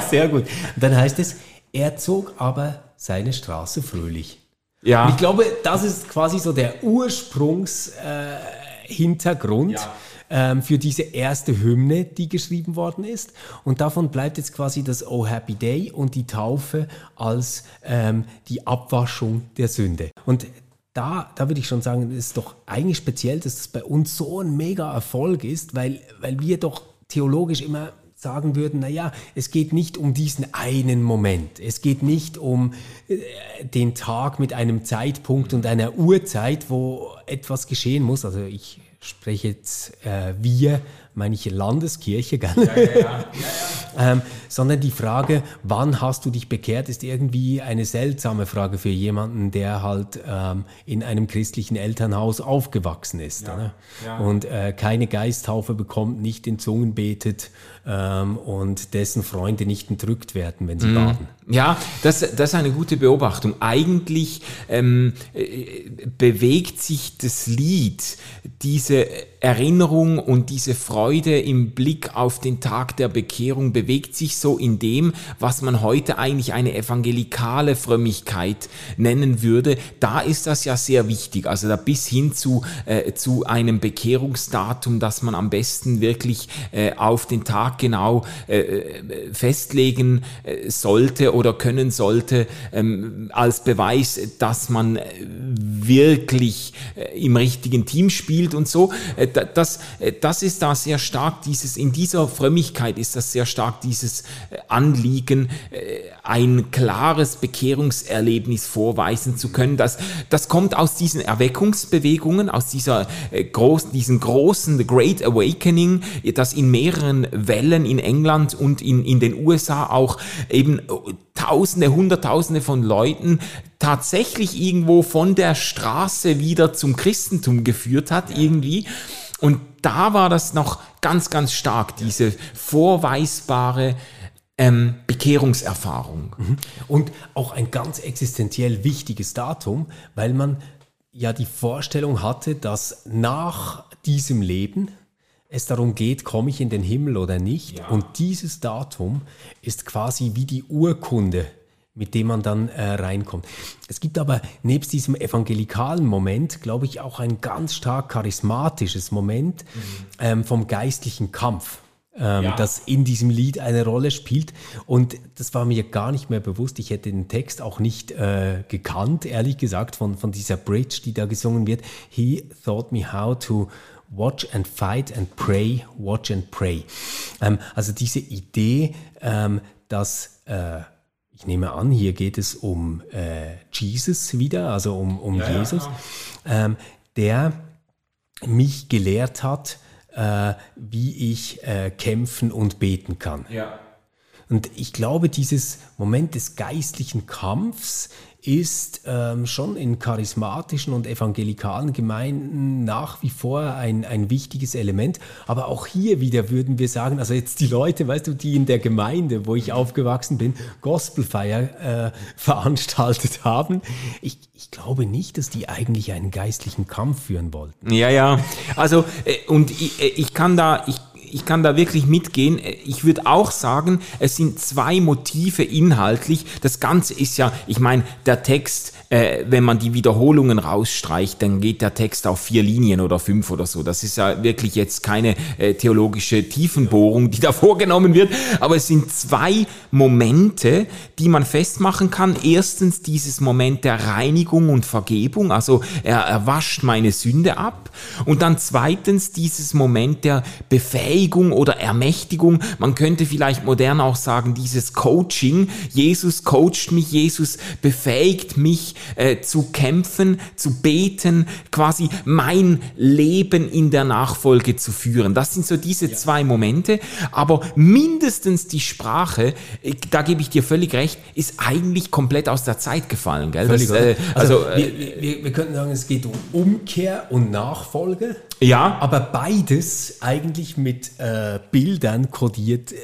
Sehr gut. Und dann heißt es, er zog aber seine Straße fröhlich. Ja. Und ich glaube, das ist quasi so der Ursprungshintergrund. Äh, ja ähm, für diese erste Hymne, die geschrieben worden ist. Und davon bleibt jetzt quasi das Oh Happy Day und die Taufe als ähm, die Abwaschung der Sünde. Und da, da würde ich schon sagen, es ist doch eigentlich speziell, dass das bei uns so ein mega Erfolg ist, weil, weil wir doch theologisch immer sagen würden, naja, es geht nicht um diesen einen Moment. Es geht nicht um äh, den Tag mit einem Zeitpunkt und einer Uhrzeit, wo etwas geschehen muss. Also ich spreche jetzt äh, wir, meine ich Landeskirche, gell? Ja, ja, ja. Ähm, sondern die Frage, wann hast du dich bekehrt, ist irgendwie eine seltsame Frage für jemanden, der halt ähm, in einem christlichen Elternhaus aufgewachsen ist und äh, keine Geisttaufe bekommt, nicht in Zungen betet ähm, und dessen Freunde nicht entrückt werden, wenn sie mm. baden. Ja, das, das ist eine gute Beobachtung. Eigentlich ähm, äh, bewegt sich das Lied, diese Erinnerung und diese Freude im Blick auf den Tag der Bekehrung bewegt sich so in dem, was man heute eigentlich eine evangelikale Frömmigkeit nennen würde. Da ist das ja sehr wichtig. Also da bis hin zu, äh, zu einem Bekehrungsdatum, das man am besten wirklich äh, auf den Tag genau äh, äh festlegen äh, sollte oder können sollte, ähm, als Beweis, dass man äh, wirklich im richtigen Team spielt und so. Da- das, das ist da sehr stark, dieses, in dieser Frömmigkeit ist das sehr stark dieses äh, Anliegen, äh, ein klares Bekehrungserlebnis vorweisen zu können. Das, das kommt aus diesen Erweckungsbewegungen, aus dieser äh, großen, diesen großen The Great Awakening, das in mehreren Wellen in England und in, in den USA auch eben Tausende, Hunderttausende von Leuten tatsächlich irgendwo von der Straße wieder zum Christentum geführt hat, irgendwie. Und da war das noch ganz, ganz stark, diese vorweisbare ähm, Bekehrungserfahrung. Und auch ein ganz existenziell wichtiges Datum, weil man ja die Vorstellung hatte, dass nach diesem Leben es darum geht, komme ich in den Himmel oder nicht. Und dieses Datum ist quasi wie die Urkunde, mit dem man dann äh, reinkommt. Es gibt aber nebst diesem evangelikalen Moment, glaube ich, auch ein ganz stark charismatisches Moment ähm, vom geistlichen Kampf ähm, das in diesem Lied eine Rolle spielt. Und das war mir gar nicht mehr bewusst. Ich hätte den Text auch nicht äh, gekannt, ehrlich gesagt, von, von dieser Bridge, die da gesungen wird. He taught me how to watch and fight and pray, watch and pray. Ähm, also diese Idee, ähm, dass äh, ich nehme an, hier geht es um äh, Jesus wieder, also um, um Jesus, ähm, der mich gelehrt hat, äh, wie ich äh, kämpfen und beten kann. Ja. Und ich glaube, dieses Moment des geistlichen Kampfs ist ähm, schon in charismatischen und evangelikalen Gemeinden nach wie vor ein, ein wichtiges Element. Aber auch hier wieder würden wir sagen, also jetzt die Leute, weißt du, die in der Gemeinde, wo ich aufgewachsen bin, Gospelfeier äh, veranstaltet haben, ich, ich glaube nicht, dass die eigentlich einen geistlichen Kampf führen wollten. Ja, ja. Also, äh, und ich, äh, ich kann da, ich, ich kann da wirklich mitgehen. Ich würde auch sagen, es sind zwei Motive inhaltlich. Das Ganze ist ja, ich meine, der Text, äh, wenn man die Wiederholungen rausstreicht, dann geht der Text auf vier Linien oder fünf oder so. Das ist ja wirklich jetzt keine äh, theologische Tiefenbohrung, die da vorgenommen wird. Aber es sind zwei Momente, die man festmachen kann. Erstens dieses Moment der Reinigung und Vergebung, also er, er wascht meine Sünde ab. Und dann zweitens dieses Moment der Befähigung oder Ermächtigung. Man könnte vielleicht modern auch sagen, dieses Coaching. Jesus coacht mich, Jesus befähigt mich äh, zu kämpfen, zu beten, quasi mein Leben in der Nachfolge zu führen. Das sind so diese zwei Momente. Aber mindestens die Sprache, äh, da gebe ich dir völlig recht, ist eigentlich komplett aus der Zeit gefallen. Gell? Das, äh, also, also, äh, wir, wir, wir könnten sagen, es geht um Umkehr und Nachfolge. ja, Aber beides eigentlich mit äh, Bildern kodiert, äh,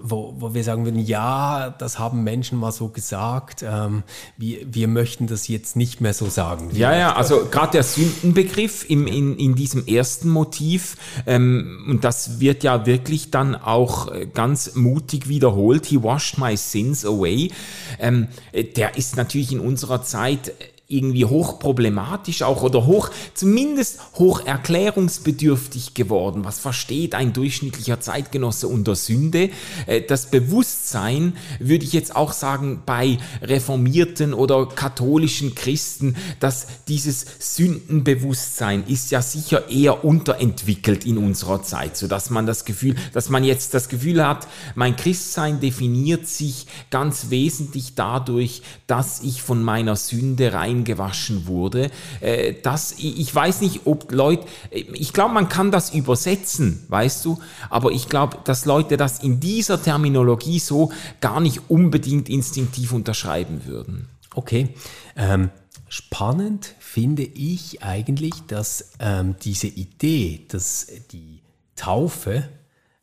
wo, wo wir sagen würden, ja, das haben Menschen mal so gesagt, ähm, wir, wir möchten das jetzt nicht mehr so sagen. Ja, ja, also gerade der Sündenbegriff im, in, in diesem ersten Motiv, ähm, und das wird ja wirklich dann auch äh, ganz mutig wiederholt, he washed my sins away, ähm, äh, der ist natürlich in unserer Zeit irgendwie hochproblematisch auch oder hoch, zumindest hoch erklärungsbedürftig geworden. Was versteht ein durchschnittlicher Zeitgenosse unter Sünde? Äh, Das Bewusstsein, würde ich jetzt auch sagen, bei reformierten oder katholischen Christen, dass dieses Sündenbewusstsein ist ja sicher eher unterentwickelt in unserer Zeit, so dass man das Gefühl, dass man jetzt das Gefühl hat, mein Christsein definiert sich ganz wesentlich dadurch, dass ich von meiner Sünde reingewaschen wurde. Äh, Das, ich ich weiß nicht, ob Leute, ich glaube, man kann das übersetzen, weißt du, aber ich glaube, dass Leute das in dieser Terminologie so gar nicht unbedingt instinktiv unterschreiben würden. Okay. Ähm, spannend finde ich eigentlich, dass ähm, diese Idee, dass die Taufe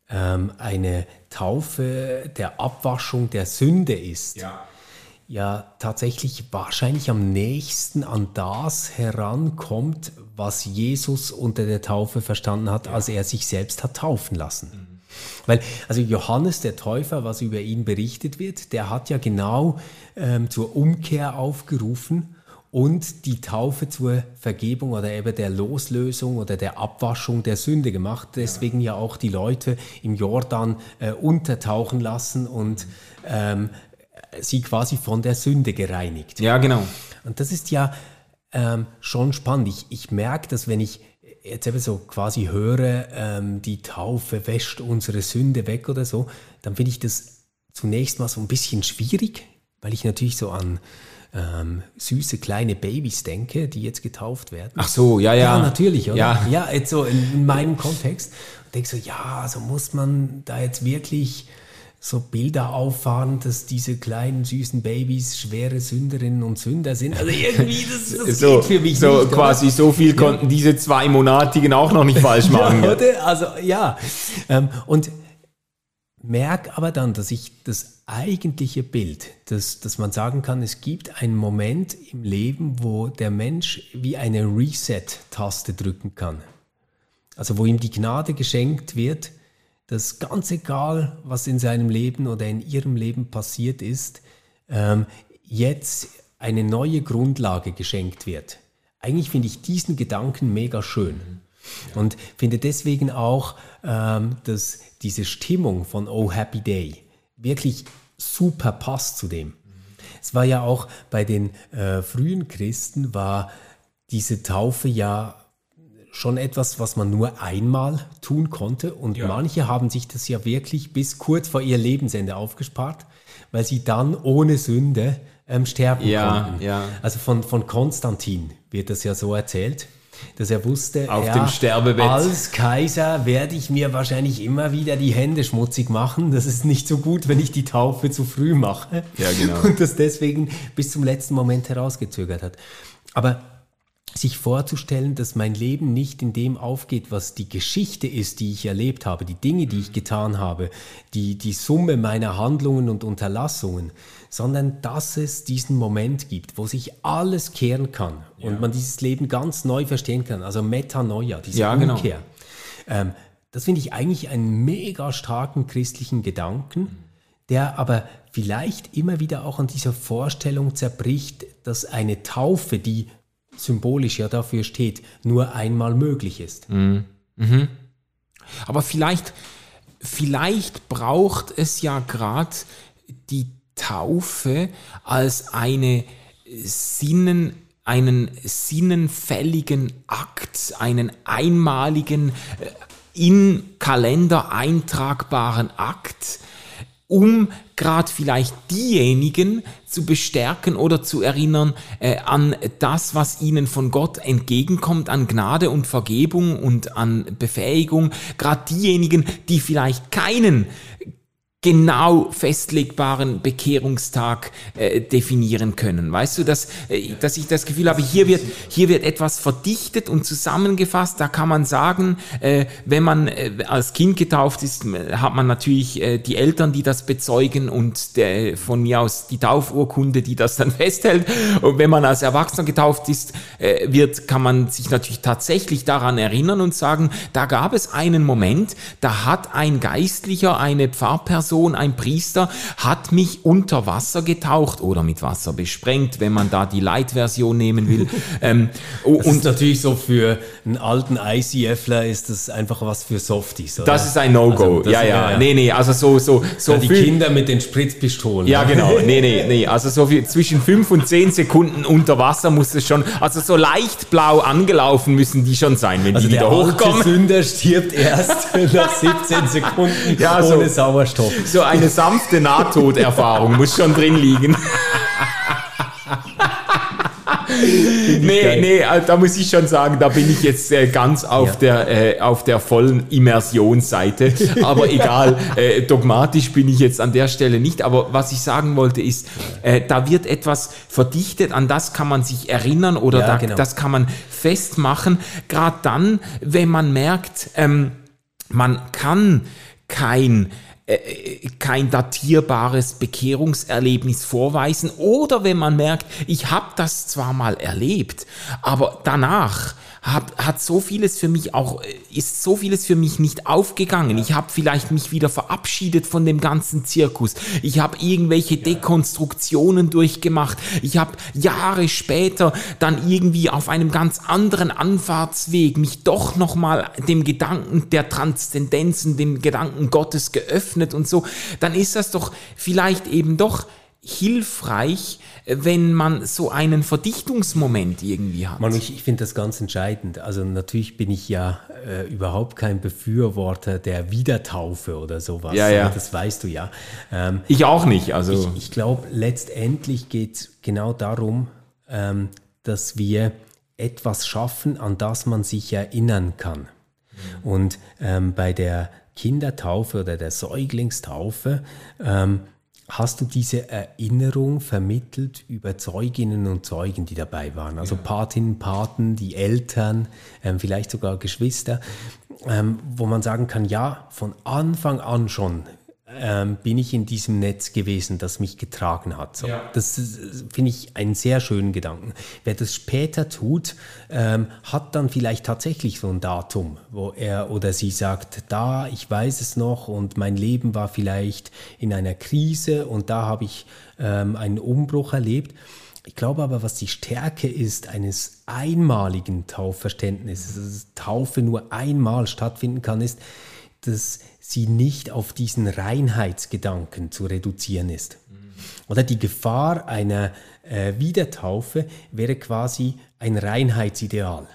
ähm, eine Taufe der Abwaschung der Sünde ist, ja tatsächlich wahrscheinlich am nächsten an das herankommt, was Jesus unter der Taufe verstanden hat, als er sich selbst hat taufen lassen. Weil, also Johannes der Täufer, was über ihn berichtet wird, der hat ja genau ähm, zur Umkehr aufgerufen und die Taufe zur Vergebung oder eben der Loslösung oder der Abwaschung der Sünde gemacht. Deswegen ja, auch die Leute im Jordan äh, untertauchen lassen und ähm, sie quasi von der Sünde gereinigt. Ja, genau. Und das ist ja ähm, schon spannend. Ich, ich merke, dass wenn ich jetzt eben so quasi höre, ähm, die Taufe wäscht unsere Sünde weg oder so, dann finde ich das zunächst mal so ein bisschen schwierig, weil ich natürlich so an ähm, süße kleine Babys denke, die jetzt getauft werden. Ach so, ja, ja. Ja, natürlich, oder? Ja. ja jetzt so in, in meinem Kontext. Und denke so, ja, also muss man da jetzt wirklich so Bilder auffahren, dass diese kleinen süßen Babys schwere Sünderinnen und Sünder sind. Also irgendwie, das, das so, geht für mich so nicht. quasi so viel konnten diese zwei Monatigen auch noch nicht falsch machen. Ja, oder? Also ja. Ähm, und merke aber dann, dass ich das eigentliche Bild, dass, dass man sagen kann, es gibt einen Moment im Leben, wo der Mensch wie eine Reset-Taste drücken kann. Also wo ihm die Gnade geschenkt wird, dass ganz egal, was in seinem Leben oder in ihrem Leben passiert ist, ähm, jetzt eine neue Grundlage geschenkt wird. Eigentlich finde ich diesen Gedanken mega schön. Und finde deswegen auch, ähm, dass diese Stimmung von Oh Happy Day wirklich super passt zu dem. Es war ja auch bei den äh, frühen Christen, war diese Taufe ja schon etwas, was man nur einmal tun konnte. Und Ja. manche haben sich das ja wirklich bis kurz vor ihr Lebensende aufgespart, weil sie dann ohne Sünde ähm, sterben Ja, konnten. ja. Also von, von Konstantin wird das ja so erzählt, dass er wusste, Auf ja, dem Sterbebett. als Kaiser werde ich mir wahrscheinlich immer wieder die Hände schmutzig machen. Das ist nicht so gut, wenn ich die Taufe zu früh mache. Ja, genau. Und das deswegen bis zum letzten Moment herausgezögert hat. Aber sich vorzustellen, dass mein Leben nicht in dem aufgeht, was die Geschichte ist, die ich erlebt habe, die Dinge, die ich getan habe, die, die Summe meiner Handlungen und Unterlassungen, sondern dass es diesen Moment gibt, wo sich alles kehren kann und man dieses Leben ganz neu verstehen kann, also Metanoia, diese Ja, genau. Umkehr. Ähm, das finde ich eigentlich einen mega starken christlichen Gedanken, der aber vielleicht immer wieder auch an dieser Vorstellung zerbricht, dass eine Taufe, die symbolisch ja dafür steht, nur einmal möglich ist. Aber vielleicht, vielleicht braucht es ja gerade die Taufe als eine Sinnen, einen sinnenfälligen Akt, einen einmaligen, äh, in Kalender eintragbaren Akt, um gerade vielleicht diejenigen zu bestärken oder zu erinnern äh, an das, was ihnen von Gott entgegenkommt, an Gnade und Vergebung und an Befähigung. Gerade diejenigen, die vielleicht keinen genau festlegbaren Bekehrungstag äh, definieren können. Weißt du, dass, äh, dass ich das Gefühl habe, hier wird, hier wird etwas verdichtet und zusammengefasst. Da kann man sagen, äh, wenn man äh, als Kind getauft ist, hat man natürlich äh, die Eltern, die das bezeugen und der, von mir aus die Taufurkunde, die das dann festhält. Und wenn man als Erwachsener getauft ist, äh, wird, kann man sich natürlich tatsächlich daran erinnern und sagen, da gab es einen Moment, da hat ein Geistlicher, eine Pfarrperson, ein Priester, hat mich unter Wasser getaucht oder mit Wasser besprengt, wenn man da die Light-Version nehmen will. ähm, oh, Das ist und natürlich so für einen alten ICFler ist das einfach was für Softies. Oder? das ist ein No-Go. Also, ja, ja, ja. Nee, nee, also so, so, so Ja, die viel- Kinder mit den Spritzpistolen. Ja, genau. Nee, nee, nee. Also so viel zwischen fünf und zehn Sekunden unter Wasser muss es schon, also so leicht blau angelaufen müssen die schon sein, wenn Also die der wieder hochkommen. Sünder stirbt erst nach 17 Sekunden Ja, so. ohne Sauerstoff. So eine sanfte Nahtoderfahrung muss schon drin liegen. nee, geil. nee, also da muss ich schon sagen, da bin ich jetzt äh, ganz auf, Ja. der, äh, auf der vollen Immersionsseite. Aber egal, äh, dogmatisch bin ich jetzt an der Stelle nicht. Aber was ich sagen wollte ist, äh, da wird etwas verdichtet, an das kann man sich erinnern oder Ja, da, genau. das kann man festmachen. Gerade dann, wenn man merkt, ähm, man kann kein äh, kein datierbares Bekehrungserlebnis vorweisen. Oder wenn man merkt, ich habe das zwar mal erlebt, aber danach hat, hat so vieles für mich auch, äh, ist so vieles für mich nicht aufgegangen. Ich habe vielleicht mich wieder verabschiedet von dem ganzen Zirkus. Ich habe irgendwelche Dekonstruktionen durchgemacht. Ich habe Jahre später dann irgendwie auf einem ganz anderen Anfahrtsweg mich doch nochmal dem Gedanken der Transzendenzen, dem Gedanken Gottes geöffnet und so. Dann ist das doch vielleicht eben doch hilfreich, wenn man so einen Verdichtungsmoment irgendwie hat. Manu, ich, ich finde das ganz entscheidend. Also natürlich bin ich ja äh, überhaupt kein Befürworter der Wiedertaufe oder sowas. Ja, ja. Das weißt du ja. Ähm, ich auch nicht. Also ich, ich glaube, letztendlich geht es genau darum, ähm, dass wir etwas schaffen, an das man sich erinnern kann. Mhm. Und ähm, bei der Kindertaufe oder der Säuglingstaufe ähm, hast du diese Erinnerung vermittelt über Zeuginnen und Zeugen, die dabei waren? Also ja. Patinnen, Paten, die Eltern, ähm, vielleicht sogar Geschwister, ähm, wo man sagen kann, ja, von Anfang an schon ähm, bin ich in diesem Netz gewesen, das mich getragen hat. So. Ja. Das finde ich einen sehr schönen Gedanken. Wer das später tut, ähm, hat dann vielleicht tatsächlich so ein Datum, wo er oder sie sagt, da, ich weiß es noch und mein Leben war vielleicht in einer Krise und da habe ich ähm, einen Umbruch erlebt. Ich glaube aber, was die Stärke ist eines einmaligen Taufverständnisses, dass Taufe nur einmal stattfinden kann, ist, dass sie nicht auf diesen Reinheitsgedanken zu reduzieren ist. Oder die Gefahr einer äh, Wiedertaufe wäre quasi ein Reinheitsideal.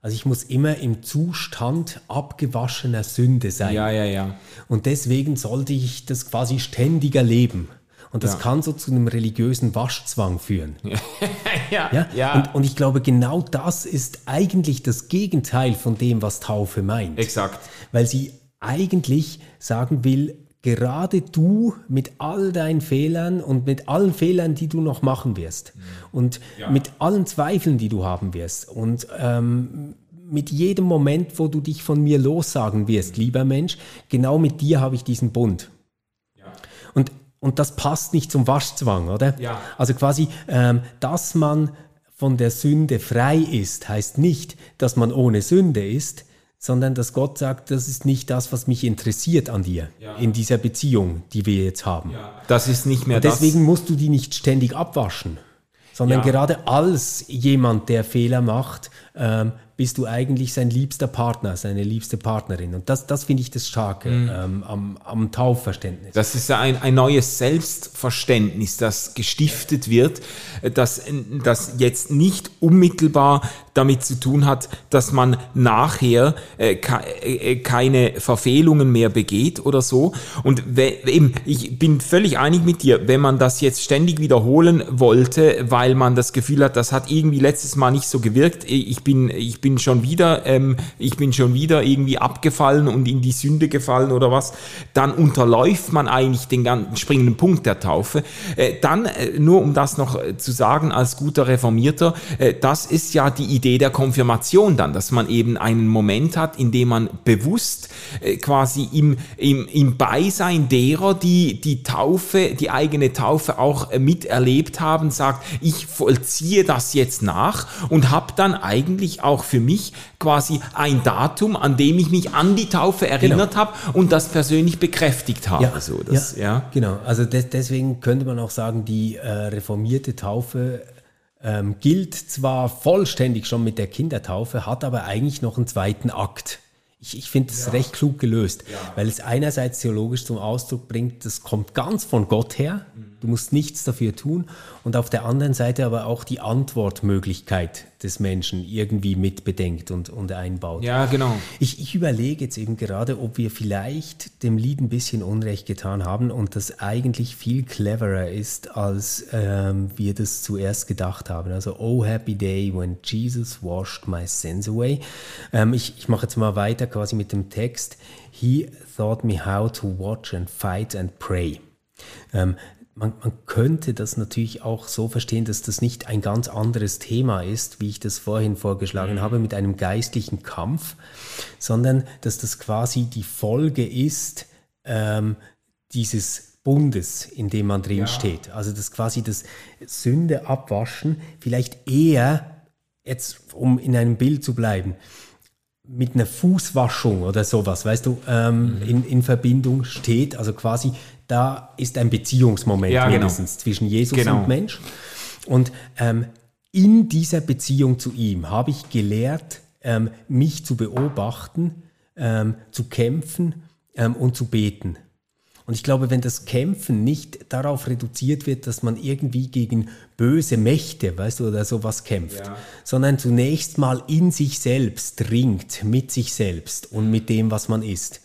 Also ich muss immer im Zustand abgewaschener Sünde sein. Ja, ja, ja. Und deswegen sollte ich das quasi ständig erleben. Und das ja. kann so zu einem religiösen Waschzwang führen. ja, ja? ja. Und, und, ich glaube, genau das ist eigentlich das Gegenteil von dem, was Taufe meint. Exakt. Weil sie eigentlich sagen will, gerade du mit all deinen Fehlern und mit allen Fehlern, die du noch machen wirst mhm. und ja. mit allen Zweifeln, die du haben wirst und ähm, mit jedem Moment, wo du dich von mir lossagen wirst, mhm. lieber Mensch, genau mit dir habe ich diesen Bund. Ja. Und, und das passt nicht zum Waschzwang, oder? Ja. Also quasi, ähm, dass man von der Sünde frei ist, heißt nicht, dass man ohne Sünde ist, sondern dass Gott sagt, das ist nicht das, was mich interessiert an dir ja. in dieser Beziehung, die wir jetzt haben. Ja. Das ist nicht mehr Und deswegen das. musst du die nicht ständig abwaschen, sondern ja. gerade als jemand, der Fehler macht, ähm, bist du eigentlich sein liebster Partner, seine liebste Partnerin. Und das, das finde ich das Starke mhm. ähm, am, am Taufverständnis. Das ist ein, ein neues Selbstverständnis, das gestiftet wird, das, das jetzt nicht unmittelbar damit zu tun hat, dass man nachher äh, äh, keine Verfehlungen mehr begeht oder so. Und eben, ich bin völlig einig mit dir, wenn man das jetzt ständig wiederholen wollte, weil man das Gefühl hat, das hat irgendwie letztes Mal nicht so gewirkt, ich bin, ich bin schon wieder, ähm, ich bin schon wieder irgendwie abgefallen und in die Sünde gefallen oder was, dann unterläuft man eigentlich den ganzen springenden Punkt der Taufe. Äh, dann, äh, nur um das noch äh, zu sagen, als guter Reformierter, äh, das ist ja die Idee, Idee der Konfirmation dann, dass man eben einen Moment hat, in dem man bewusst äh, quasi im, im, im Beisein derer, die die Taufe, die eigene Taufe auch äh, miterlebt haben, sagt, ich vollziehe das jetzt nach und habe dann eigentlich auch für mich quasi ein Datum, an dem ich mich an die Taufe erinnert genau. habe und das persönlich bekräftigt habe. Ja, so, das, ja, ja. genau. Also des, deswegen könnte man auch sagen, die äh, reformierte Taufe ähm, gilt zwar vollständig schon mit der Kindertaufe, hat aber eigentlich noch einen zweiten Akt. Ich, ich finde es ja. recht klug gelöst, ja. weil es einerseits theologisch zum Ausdruck bringt, das kommt ganz von Gott her, mhm. Du musst nichts dafür tun, und auf der anderen Seite aber auch die Antwortmöglichkeit des Menschen irgendwie mitbedenkt und, und einbaut. Ja, genau. Ich, ich überlege jetzt eben gerade, ob wir vielleicht dem Lied ein bisschen Unrecht getan haben und das eigentlich viel cleverer ist, als ähm, wir das zuerst gedacht haben. Also, Oh Happy Day when Jesus washed my sins away. Ähm, ich, ich mache jetzt mal weiter quasi mit dem Text. He taught me how to watch and fight and pray. Ähm, man, man, könnte das natürlich auch so verstehen, dass das nicht ein ganz anderes Thema ist, wie ich das vorhin vorgeschlagen mhm. habe, mit einem geistlichen Kampf, sondern dass das quasi die Folge ist ähm, dieses Bundes, in dem man drin ja. steht. Also dass quasi das Sünde abwaschen vielleicht eher, jetzt um in einem Bild zu bleiben, mit einer Fußwaschung oder sowas, weißt du, ähm, mhm. in, in Verbindung steht. Also quasi da ist ein Beziehungsmoment ja, genau. mindestens genau. zwischen Jesus genau. und Mensch. Und ähm, in dieser Beziehung zu ihm habe ich gelehrt, ähm, mich zu beobachten, ähm, zu kämpfen ähm, und zu beten. Und ich glaube, wenn das Kämpfen nicht darauf reduziert wird, dass man irgendwie gegen böse Mächte, weißt du, oder sowas kämpft, ja. sondern zunächst mal in sich selbst ringt, mit sich selbst und mit dem, was man ist,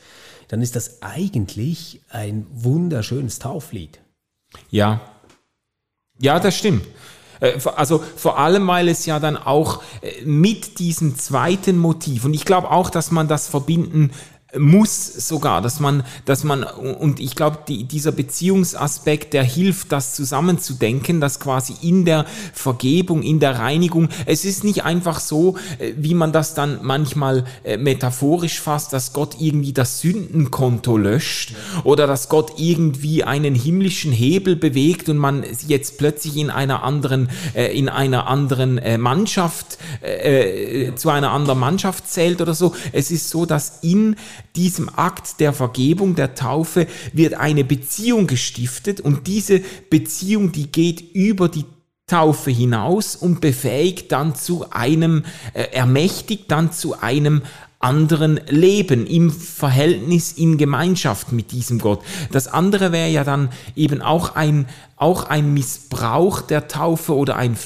dann ist das eigentlich ein wunderschönes Tauflied. Ja. Ja, das stimmt. Äh, also vor allem, weil es ja dann auch äh, mit diesem zweiten Motiv, und ich glaube auch, dass man das verbinden muss sogar, dass man, dass man, und ich glaube, die, dieser Beziehungsaspekt, der hilft, das zusammenzudenken, dass quasi in der Vergebung, in der Reinigung, es ist nicht einfach so, äh, wie man das dann manchmal äh, metaphorisch fasst, dass Gott irgendwie das Sündenkonto löscht oder dass Gott irgendwie einen himmlischen Hebel bewegt und man jetzt plötzlich in einer anderen, äh, in einer anderen Mannschaft, zu einer anderen Mannschaft zählt oder so. Es ist so, dass in diesem Akt der Vergebung, der Taufe, wird eine Beziehung gestiftet und diese Beziehung, die geht über die Taufe hinaus und befähigt dann zu einem, äh, ermächtigt dann zu einem anderen Leben, im Verhältnis, in Gemeinschaft mit diesem Gott. Das andere wäre ja dann eben auch ein, auch ein Missbrauch der Taufe oder ein,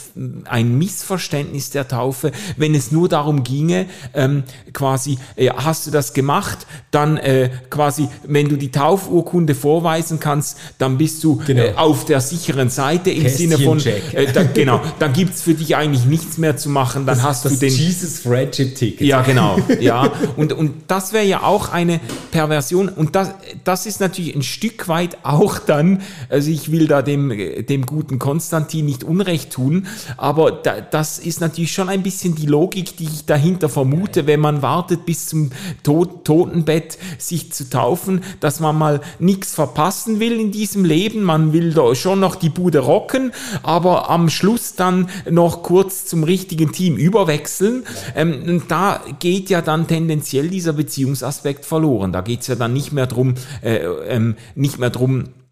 ein Missverständnis der Taufe, wenn es nur darum ginge, ähm, quasi, äh, hast du das gemacht, dann äh, quasi, wenn du die Taufurkunde vorweisen kannst, dann bist du genau. äh, auf der sicheren Seite im Kästchen Sinne von, äh, da, genau, dann gibt's für dich eigentlich nichts mehr zu machen, dann das, hast du den... Jesus Friendship Ticket. Ja, genau, ja, und, und das wäre ja auch eine Perversion und das, das ist natürlich ein Stück weit auch dann, also ich will da dem dem, guten Konstantin nicht Unrecht tun, aber da, das ist natürlich schon ein bisschen die Logik, die ich dahinter vermute, wenn man wartet bis zum Tod, Totenbett sich zu taufen, dass man mal nichts verpassen will in diesem Leben, man will da schon noch die Bude rocken, aber am Schluss dann noch kurz zum richtigen Team überwechseln. Ähm, und da geht ja dann tendenziell dieser Beziehungsaspekt verloren. Da geht es ja dann nicht mehr drum, äh, ähm, nicht mehr drum, äh,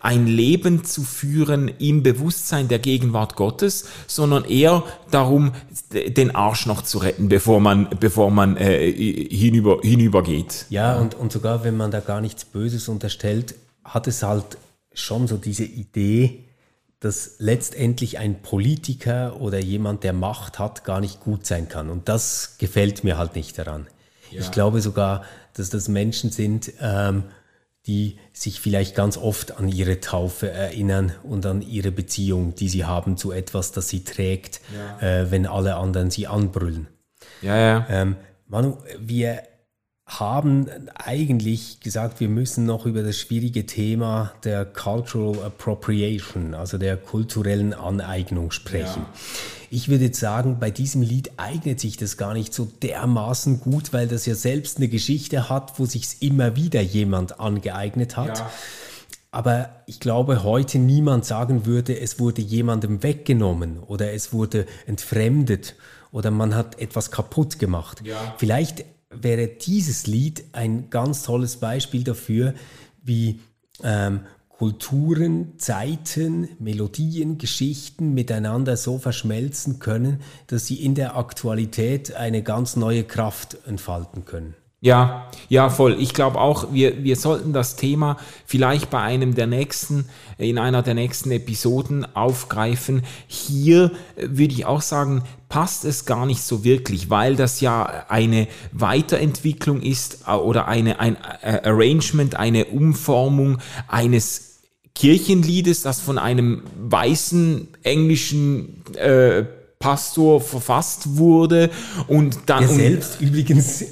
ein Leben zu führen im Bewusstsein der Gegenwart Gottes, sondern eher darum, den Arsch noch zu retten, bevor man, bevor man äh, hinüber, hinübergeht. Ja, und, und sogar wenn man da gar nichts Böses unterstellt, hat es halt schon so diese Idee, dass letztendlich ein Politiker oder jemand, der Macht hat, gar nicht gut sein kann. Und das gefällt mir halt nicht daran. Ja. Ich glaube sogar, dass das Menschen sind, ähm, die sich vielleicht ganz oft an ihre Taufe erinnern und an ihre Beziehung, die sie haben zu etwas, das sie trägt, ja. äh, wenn alle anderen sie anbrüllen. Ja, ja. Ähm, Manu, wir haben eigentlich gesagt, wir müssen noch über das schwierige Thema der Cultural Appropriation, also der kulturellen Aneignung sprechen. Ja. Ich würde jetzt sagen, bei diesem Lied eignet sich das gar nicht so dermaßen gut, weil das ja selbst eine Geschichte hat, wo sich immer wieder jemand angeeignet hat. Ja. Aber ich glaube, heute niemand sagen würde, es wurde jemandem weggenommen oder es wurde entfremdet oder man hat etwas kaputt gemacht. Ja. Vielleicht wäre dieses Lied ein ganz tolles Beispiel dafür, wie ähm, Kulturen, Zeiten, Melodien, Geschichten miteinander so verschmelzen können, dass sie in der Aktualität eine ganz neue Kraft entfalten können. Ja, ja, voll. Ich glaube auch, wir, wir sollten das Thema vielleicht bei einem der nächsten, in einer der nächsten Episoden aufgreifen. Hier äh, würde ich auch sagen, passt es gar nicht so wirklich, weil das ja eine Weiterentwicklung ist äh, oder eine, ein äh, Arrangement, eine Umformung eines Kirchenliedes, das von einem weißen englischen äh, Pastor verfasst wurde und dann der selbst übrigens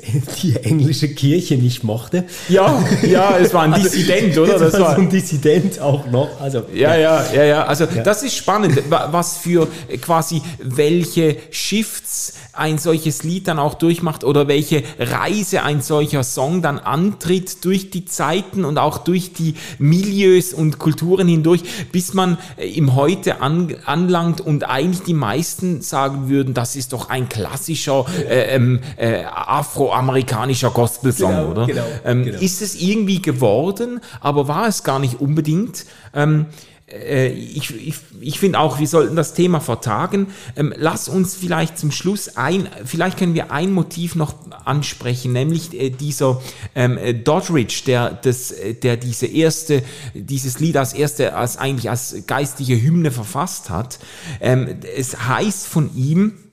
die englische Kirche nicht mochte. Ja, ja, es war ein also, Dissident, oder? Das war so ein Dissident auch noch. Also ja, ja, ja, ja. Also ja. das ist spannend, was für quasi welche Shifts ein solches Lied dann auch durchmacht oder welche Reise ein solcher Song dann antritt durch die Zeiten und auch durch die Milieus und Kulturen hindurch, bis man im Heute an, anlangt und eigentlich die meisten sagen würden, das ist doch ein klassischer äh, ähm, äh, afroamerikanischer Gospelsong, genau, oder? Genau, ähm, genau. Ist es irgendwie geworden, aber war es gar nicht unbedingt. Ähm, äh, ich, ich, ich finde auch, wir sollten das Thema vertagen. Ähm, lass uns vielleicht zum Schluss ein, vielleicht können wir ein Motiv noch ansprechen, nämlich äh, dieser ähm, äh, Doddridge, der, das, äh, der diese erste, dieses Lied als erste, als eigentlich als geistige Hymne verfasst hat. Ähm, es heißt von ihm, äh,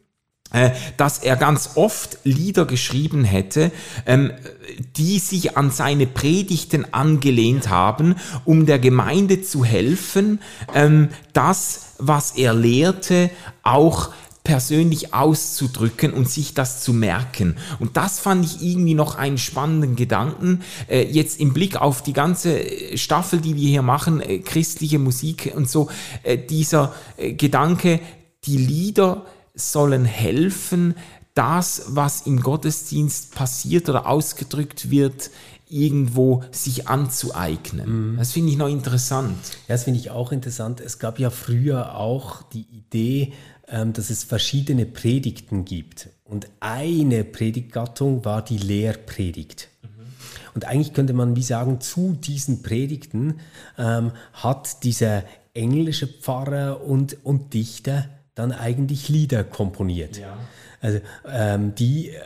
dass er ganz oft Lieder geschrieben hätte, ähm, die sich an seine Predigten angelehnt haben, um der Gemeinde zu helfen, ähm, das, was er lehrte, auch persönlich auszudrücken und sich das zu merken. Und das fand ich irgendwie noch einen spannenden Gedanken. Äh, jetzt im Blick auf die ganze Staffel, die wir hier machen, äh, christliche Musik und so, äh, dieser äh, Gedanke, die Lieder sollen helfen, das, was im Gottesdienst passiert oder ausgedrückt wird, irgendwo sich anzueignen. Mhm. Das finde ich noch interessant. Ja, das finde ich auch interessant. Es gab ja früher auch die Idee, ähm, dass es verschiedene Predigten gibt. Und eine Predigtgattung war die Lehrpredigt. Mhm. Und eigentlich könnte man wie sagen, zu diesen Predigten ähm, hat dieser englische Pfarrer und, und Dichter dann eigentlich Lieder komponiert. Ja. Also ähm, die äh,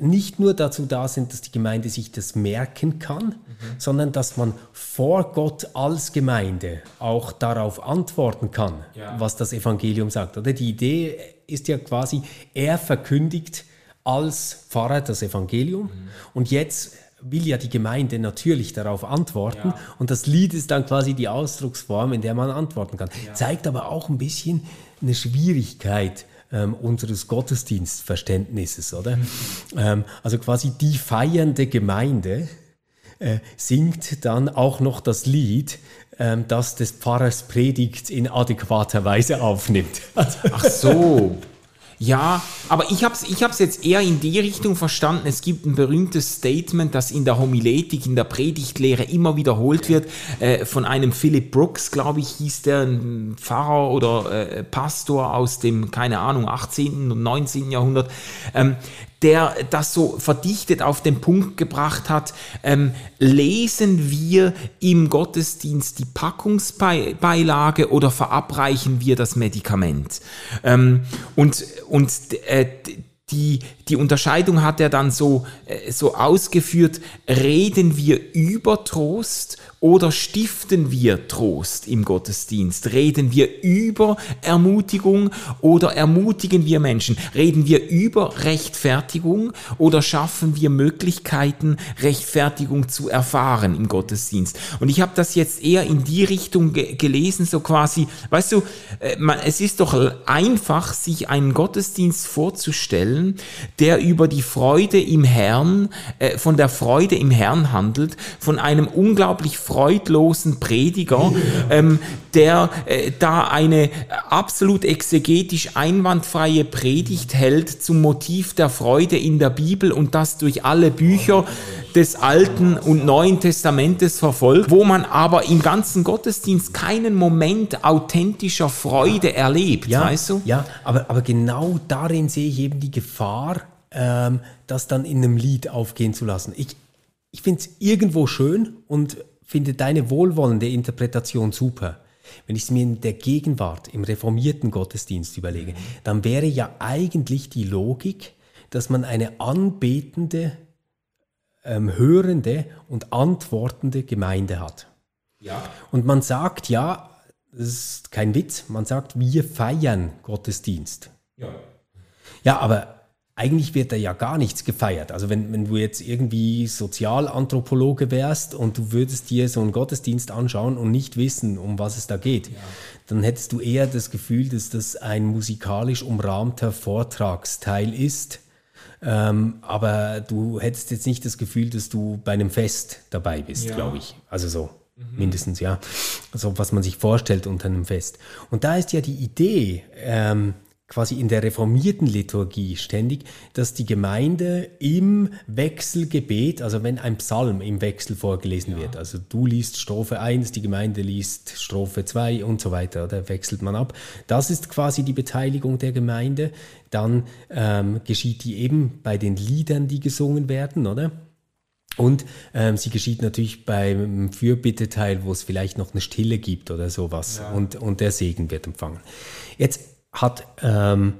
nicht nur dazu da sind, dass die Gemeinde sich das merken kann, mhm. sondern dass man vor Gott als Gemeinde auch darauf antworten kann, ja. was das Evangelium sagt. Oder die Idee ist ja quasi, er verkündigt als Pfarrer das Evangelium mhm. und jetzt will ja die Gemeinde natürlich darauf antworten ja. und das Lied ist dann quasi die Ausdrucksform, in der man antworten kann. Ja. Zeigt aber auch ein bisschen eine Schwierigkeit ähm, unseres Gottesdienstverständnisses, oder? Mhm. Ähm, also quasi die feiernde Gemeinde äh, singt dann auch noch das Lied, ähm, das des Pfarrers Predigt in adäquater Weise aufnimmt. Ach so. Ja, aber ich habe es ich hab's jetzt eher in die Richtung verstanden. Es gibt ein berühmtes Statement, das in der Homiletik, in der Predigtlehre immer wiederholt wird, äh, von einem Philip Brooks, glaube ich, hieß der, ein Pfarrer oder äh, Pastor aus dem, keine Ahnung, 18. und 19. Jahrhundert. Ähm, der das so verdichtet auf den Punkt gebracht hat, ähm, lesen wir im Gottesdienst die Packungsbeilage oder verabreichen wir das Medikament? Ähm, und und äh, die, die Unterscheidung hat er dann so, äh, so ausgeführt, reden wir über Trost oder stiften wir Trost im Gottesdienst? Reden wir über Ermutigung oder ermutigen wir Menschen? Reden wir über Rechtfertigung oder schaffen wir Möglichkeiten, Rechtfertigung zu erfahren im Gottesdienst? Und ich habe das jetzt eher in die Richtung ge gelesen, so quasi, weißt du, äh, man, es ist doch einfach, sich einen Gottesdienst vorzustellen, der über die Freude im Herrn, äh, von der Freude im Herrn handelt, von einem unglaublich freudlosen Prediger, ähm, der äh, da eine absolut exegetisch einwandfreie Predigt hält zum Motiv der Freude in der Bibel und das durch alle Bücher des Alten und Neuen Testamentes verfolgt, wo man aber im ganzen Gottesdienst keinen Moment authentischer Freude erlebt, ja, weißt du? Ja, aber, aber genau darin sehe ich eben die Gefahr, ähm, das dann in einem Lied aufgehen zu lassen. Ich, ich finde es irgendwo schön und finde deine wohlwollende Interpretation super. Wenn ich es mir in der Gegenwart, im reformierten Gottesdienst überlege, dann wäre ja eigentlich die Logik, dass man eine anbetende, ähm, hörende und antwortende Gemeinde hat. Ja. Und man sagt ja, das ist kein Witz, man sagt, wir feiern Gottesdienst. Ja. Ja, aber eigentlich wird da ja gar nichts gefeiert. Also wenn, wenn du jetzt irgendwie Sozialanthropologe wärst und du würdest dir so einen Gottesdienst anschauen und nicht wissen, um was es da geht, ja. dann hättest du eher das Gefühl, dass das ein musikalisch umrahmter Vortragsteil ist. Ähm, aber du hättest jetzt nicht das Gefühl, dass du bei einem Fest dabei bist, ja. glaube ich. Also so. Mhm. Mindestens, ja. Also was man sich vorstellt unter einem Fest. Und da ist ja die Idee, ähm, quasi in der reformierten Liturgie ständig, dass die Gemeinde im Wechselgebet, also wenn ein Psalm im Wechsel vorgelesen ja. wird, also du liest Strophe 1, die Gemeinde liest Strophe 2 und so weiter, da wechselt man ab. Das ist quasi die Beteiligung der Gemeinde. Dann ähm, geschieht die eben bei den Liedern, die gesungen werden, oder? Und ähm, sie geschieht natürlich beim Fürbitteteil, wo es vielleicht noch eine Stille gibt oder sowas. Ja. Und, und der Segen wird empfangen. Jetzt hat ähm,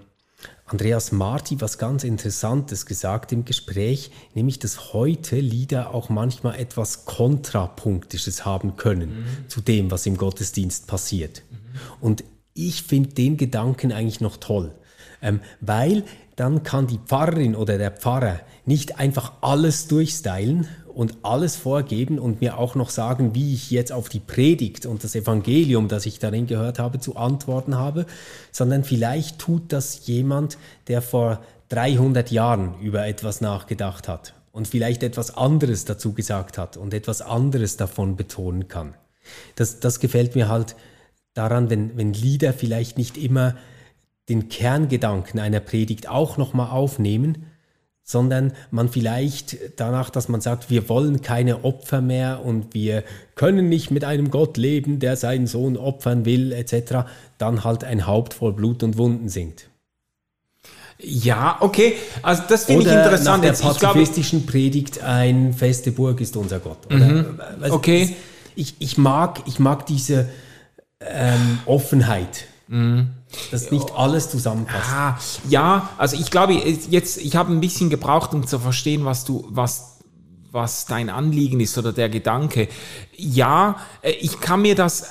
Andreas Marti was ganz Interessantes gesagt im Gespräch, nämlich dass heute Lieder auch manchmal etwas Kontrapunktisches haben können mhm. zu dem, was im Gottesdienst passiert. Mhm. Und ich finde den Gedanken eigentlich noch toll, ähm, weil dann kann die Pfarrerin oder der Pfarrer nicht einfach alles durchstylen und alles vorgeben und mir auch noch sagen, wie ich jetzt auf die Predigt und das Evangelium, das ich darin gehört habe, zu antworten habe, sondern vielleicht tut das jemand, der vor 300 Jahren über etwas nachgedacht hat und vielleicht etwas anderes dazu gesagt hat und etwas anderes davon betonen kann. Das, das gefällt mir halt daran, wenn, wenn Lieder vielleicht nicht immer den Kerngedanken einer Predigt auch nochmal aufnehmen, sondern man vielleicht danach, dass man sagt, wir wollen keine Opfer mehr und wir können nicht mit einem Gott leben, der seinen Sohn opfern will, etc., dann halt ein Haupt voll Blut und Wunden singt. Ja, okay. Also das finde ich interessant. Nach der pazifistischen Predigt ein feste Burg ist unser Gott. Mhm. also okay. Ich, ich, mag, ich mag diese ähm, Offenheit. Mhm dass nicht alles zusammenpasst. Ah, ja, also ich glaube, jetzt, ich habe ein bisschen gebraucht, um zu verstehen, was du, was, was dein Anliegen ist oder der Gedanke. Ja, äh, ich kann mir das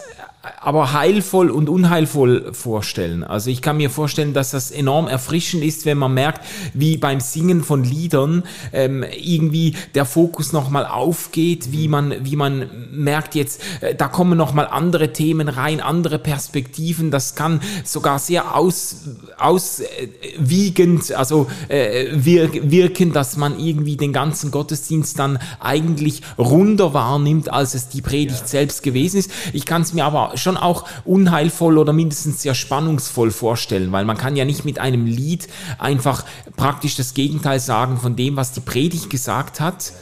aber heilvoll und unheilvoll vorstellen. Also ich kann mir vorstellen, dass das enorm erfrischend ist, wenn man merkt, wie beim Singen von Liedern ähm, irgendwie der Fokus nochmal aufgeht, wie man, wie man merkt jetzt, äh, da kommen nochmal andere Themen rein, andere Perspektiven. Das kann sogar sehr aus, auswiegend, also äh, wir, wirken, dass man irgendwie den ganzen Gottesdienst dann eigentlich runder wahrnimmt, als es die Predigt ja. selbst gewesen ist. Ich kann es mir aber schon auch unheilvoll oder mindestens sehr spannungsvoll vorstellen, weil man kann ja nicht mit einem Lied einfach praktisch das Gegenteil sagen von dem, was die Predigt gesagt hat.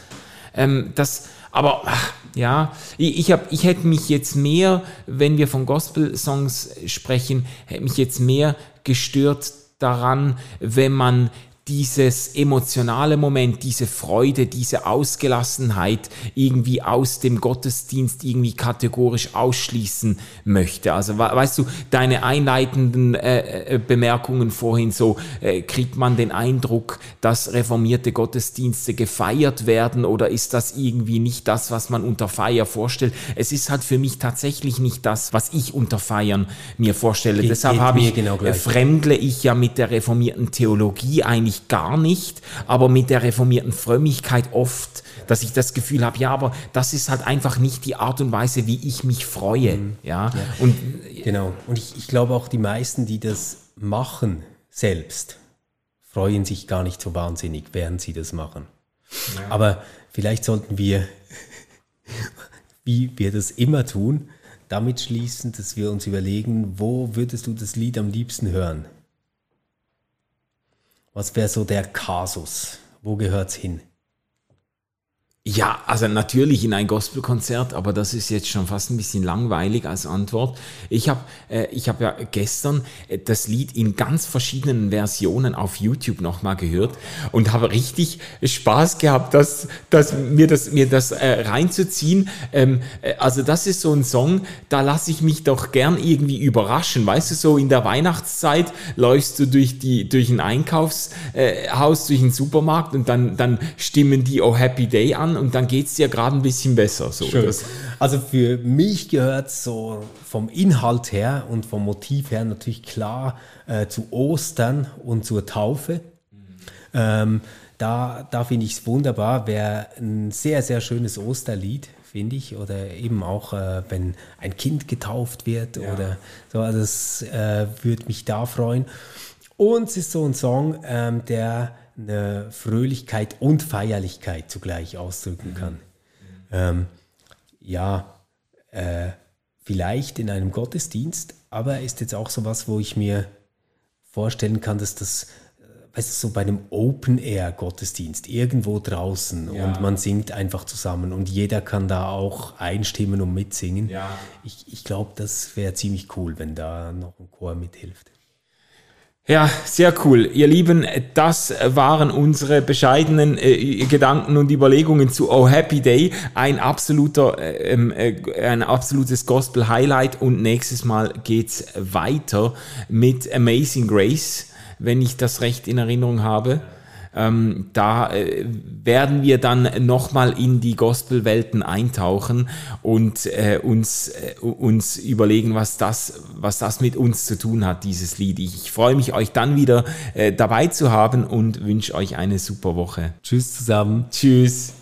Ähm, das, aber ja, ich, ich, hab, ich hätte mich jetzt mehr, wenn wir von Gospel-Songs sprechen, hätte mich jetzt mehr gestört daran, wenn man dieses emotionale Moment, diese Freude, diese Ausgelassenheit irgendwie aus dem Gottesdienst irgendwie kategorisch ausschließen möchte. Also weißt du, deine einleitenden äh, äh, Bemerkungen vorhin so, äh, kriegt man den Eindruck, dass reformierte Gottesdienste gefeiert werden oder ist das irgendwie nicht das, was man unter Feier vorstellt? Es ist halt für mich tatsächlich nicht das, was ich unter Feiern mir vorstelle. Geht, Deshalb habe ich, genau äh, fremdle ich ja mit der reformierten Theologie eigentlich gar nicht, aber mit der reformierten Frömmigkeit oft, dass ich das Gefühl habe, ja, aber das ist halt einfach nicht die Art und Weise, wie ich mich freue. Mhm. Ja? ja? Und, genau. Und ich, ich glaube auch die meisten, die das machen selbst, freuen sich gar nicht so wahnsinnig, während sie das machen. Ja. Aber vielleicht sollten wir, wie wir das immer tun, damit schließen, dass wir uns überlegen, wo würdest du das Lied am liebsten hören? Was wäre so der Kasus? Wo gehört's hin? Ja, also natürlich in ein Gospelkonzert, aber das ist jetzt schon fast ein bisschen langweilig als Antwort. Ich habe äh, ich hab ja gestern äh, das Lied in ganz verschiedenen Versionen auf YouTube nochmal gehört und habe richtig Spaß gehabt, das, das, mir das, mir das äh, reinzuziehen. Ähm, äh, also das ist so ein Song, da lasse ich mich doch gern irgendwie überraschen. Weißt du, so in der Weihnachtszeit läufst du durch, die, durch ein Einkaufshaus, äh, durch einen Supermarkt und dann, dann stimmen die Oh Happy Day an und dann geht es dir gerade ein bisschen besser. So. also für mich gehört so vom Inhalt her und vom Motiv her natürlich klar äh, zu Ostern und zur Taufe. Mhm. Ähm, da, da finde ich es wunderbar, wäre ein sehr, sehr schönes Osterlied, finde ich. Oder eben auch, äh, wenn ein Kind getauft wird ja. oder so. Also das äh, würde mich da freuen. Und es ist so ein Song, ähm, der eine Fröhlichkeit und Feierlichkeit zugleich ausdrücken kann. Mhm. Ähm, ja, äh, vielleicht in einem Gottesdienst, aber ist jetzt auch so was, wo ich mir vorstellen kann, dass das äh, weißt du, so bei einem Open-Air-Gottesdienst irgendwo draußen ja. und man singt einfach zusammen und jeder kann da auch einstimmen und mitsingen. Ja. Ich, ich glaube, das wäre ziemlich cool, wenn da noch ein Chor mithilft. Ja, sehr cool. Ihr Lieben, das waren unsere bescheidenen äh, Gedanken und Überlegungen zu Oh Happy Day. Ein absoluter, äh, ähm, äh, ein absolutes Gospel Highlight und nächstes Mal geht's weiter mit Amazing Grace, wenn ich das recht in Erinnerung habe. Ähm, da äh, werden wir dann nochmal in die Gospelwelten eintauchen und äh, uns, äh, uns überlegen, was das, was das mit uns zu tun hat, dieses Lied. Ich freue mich, euch dann wieder äh, dabei zu haben und wünsche euch eine super Woche. Tschüss zusammen. Tschüss.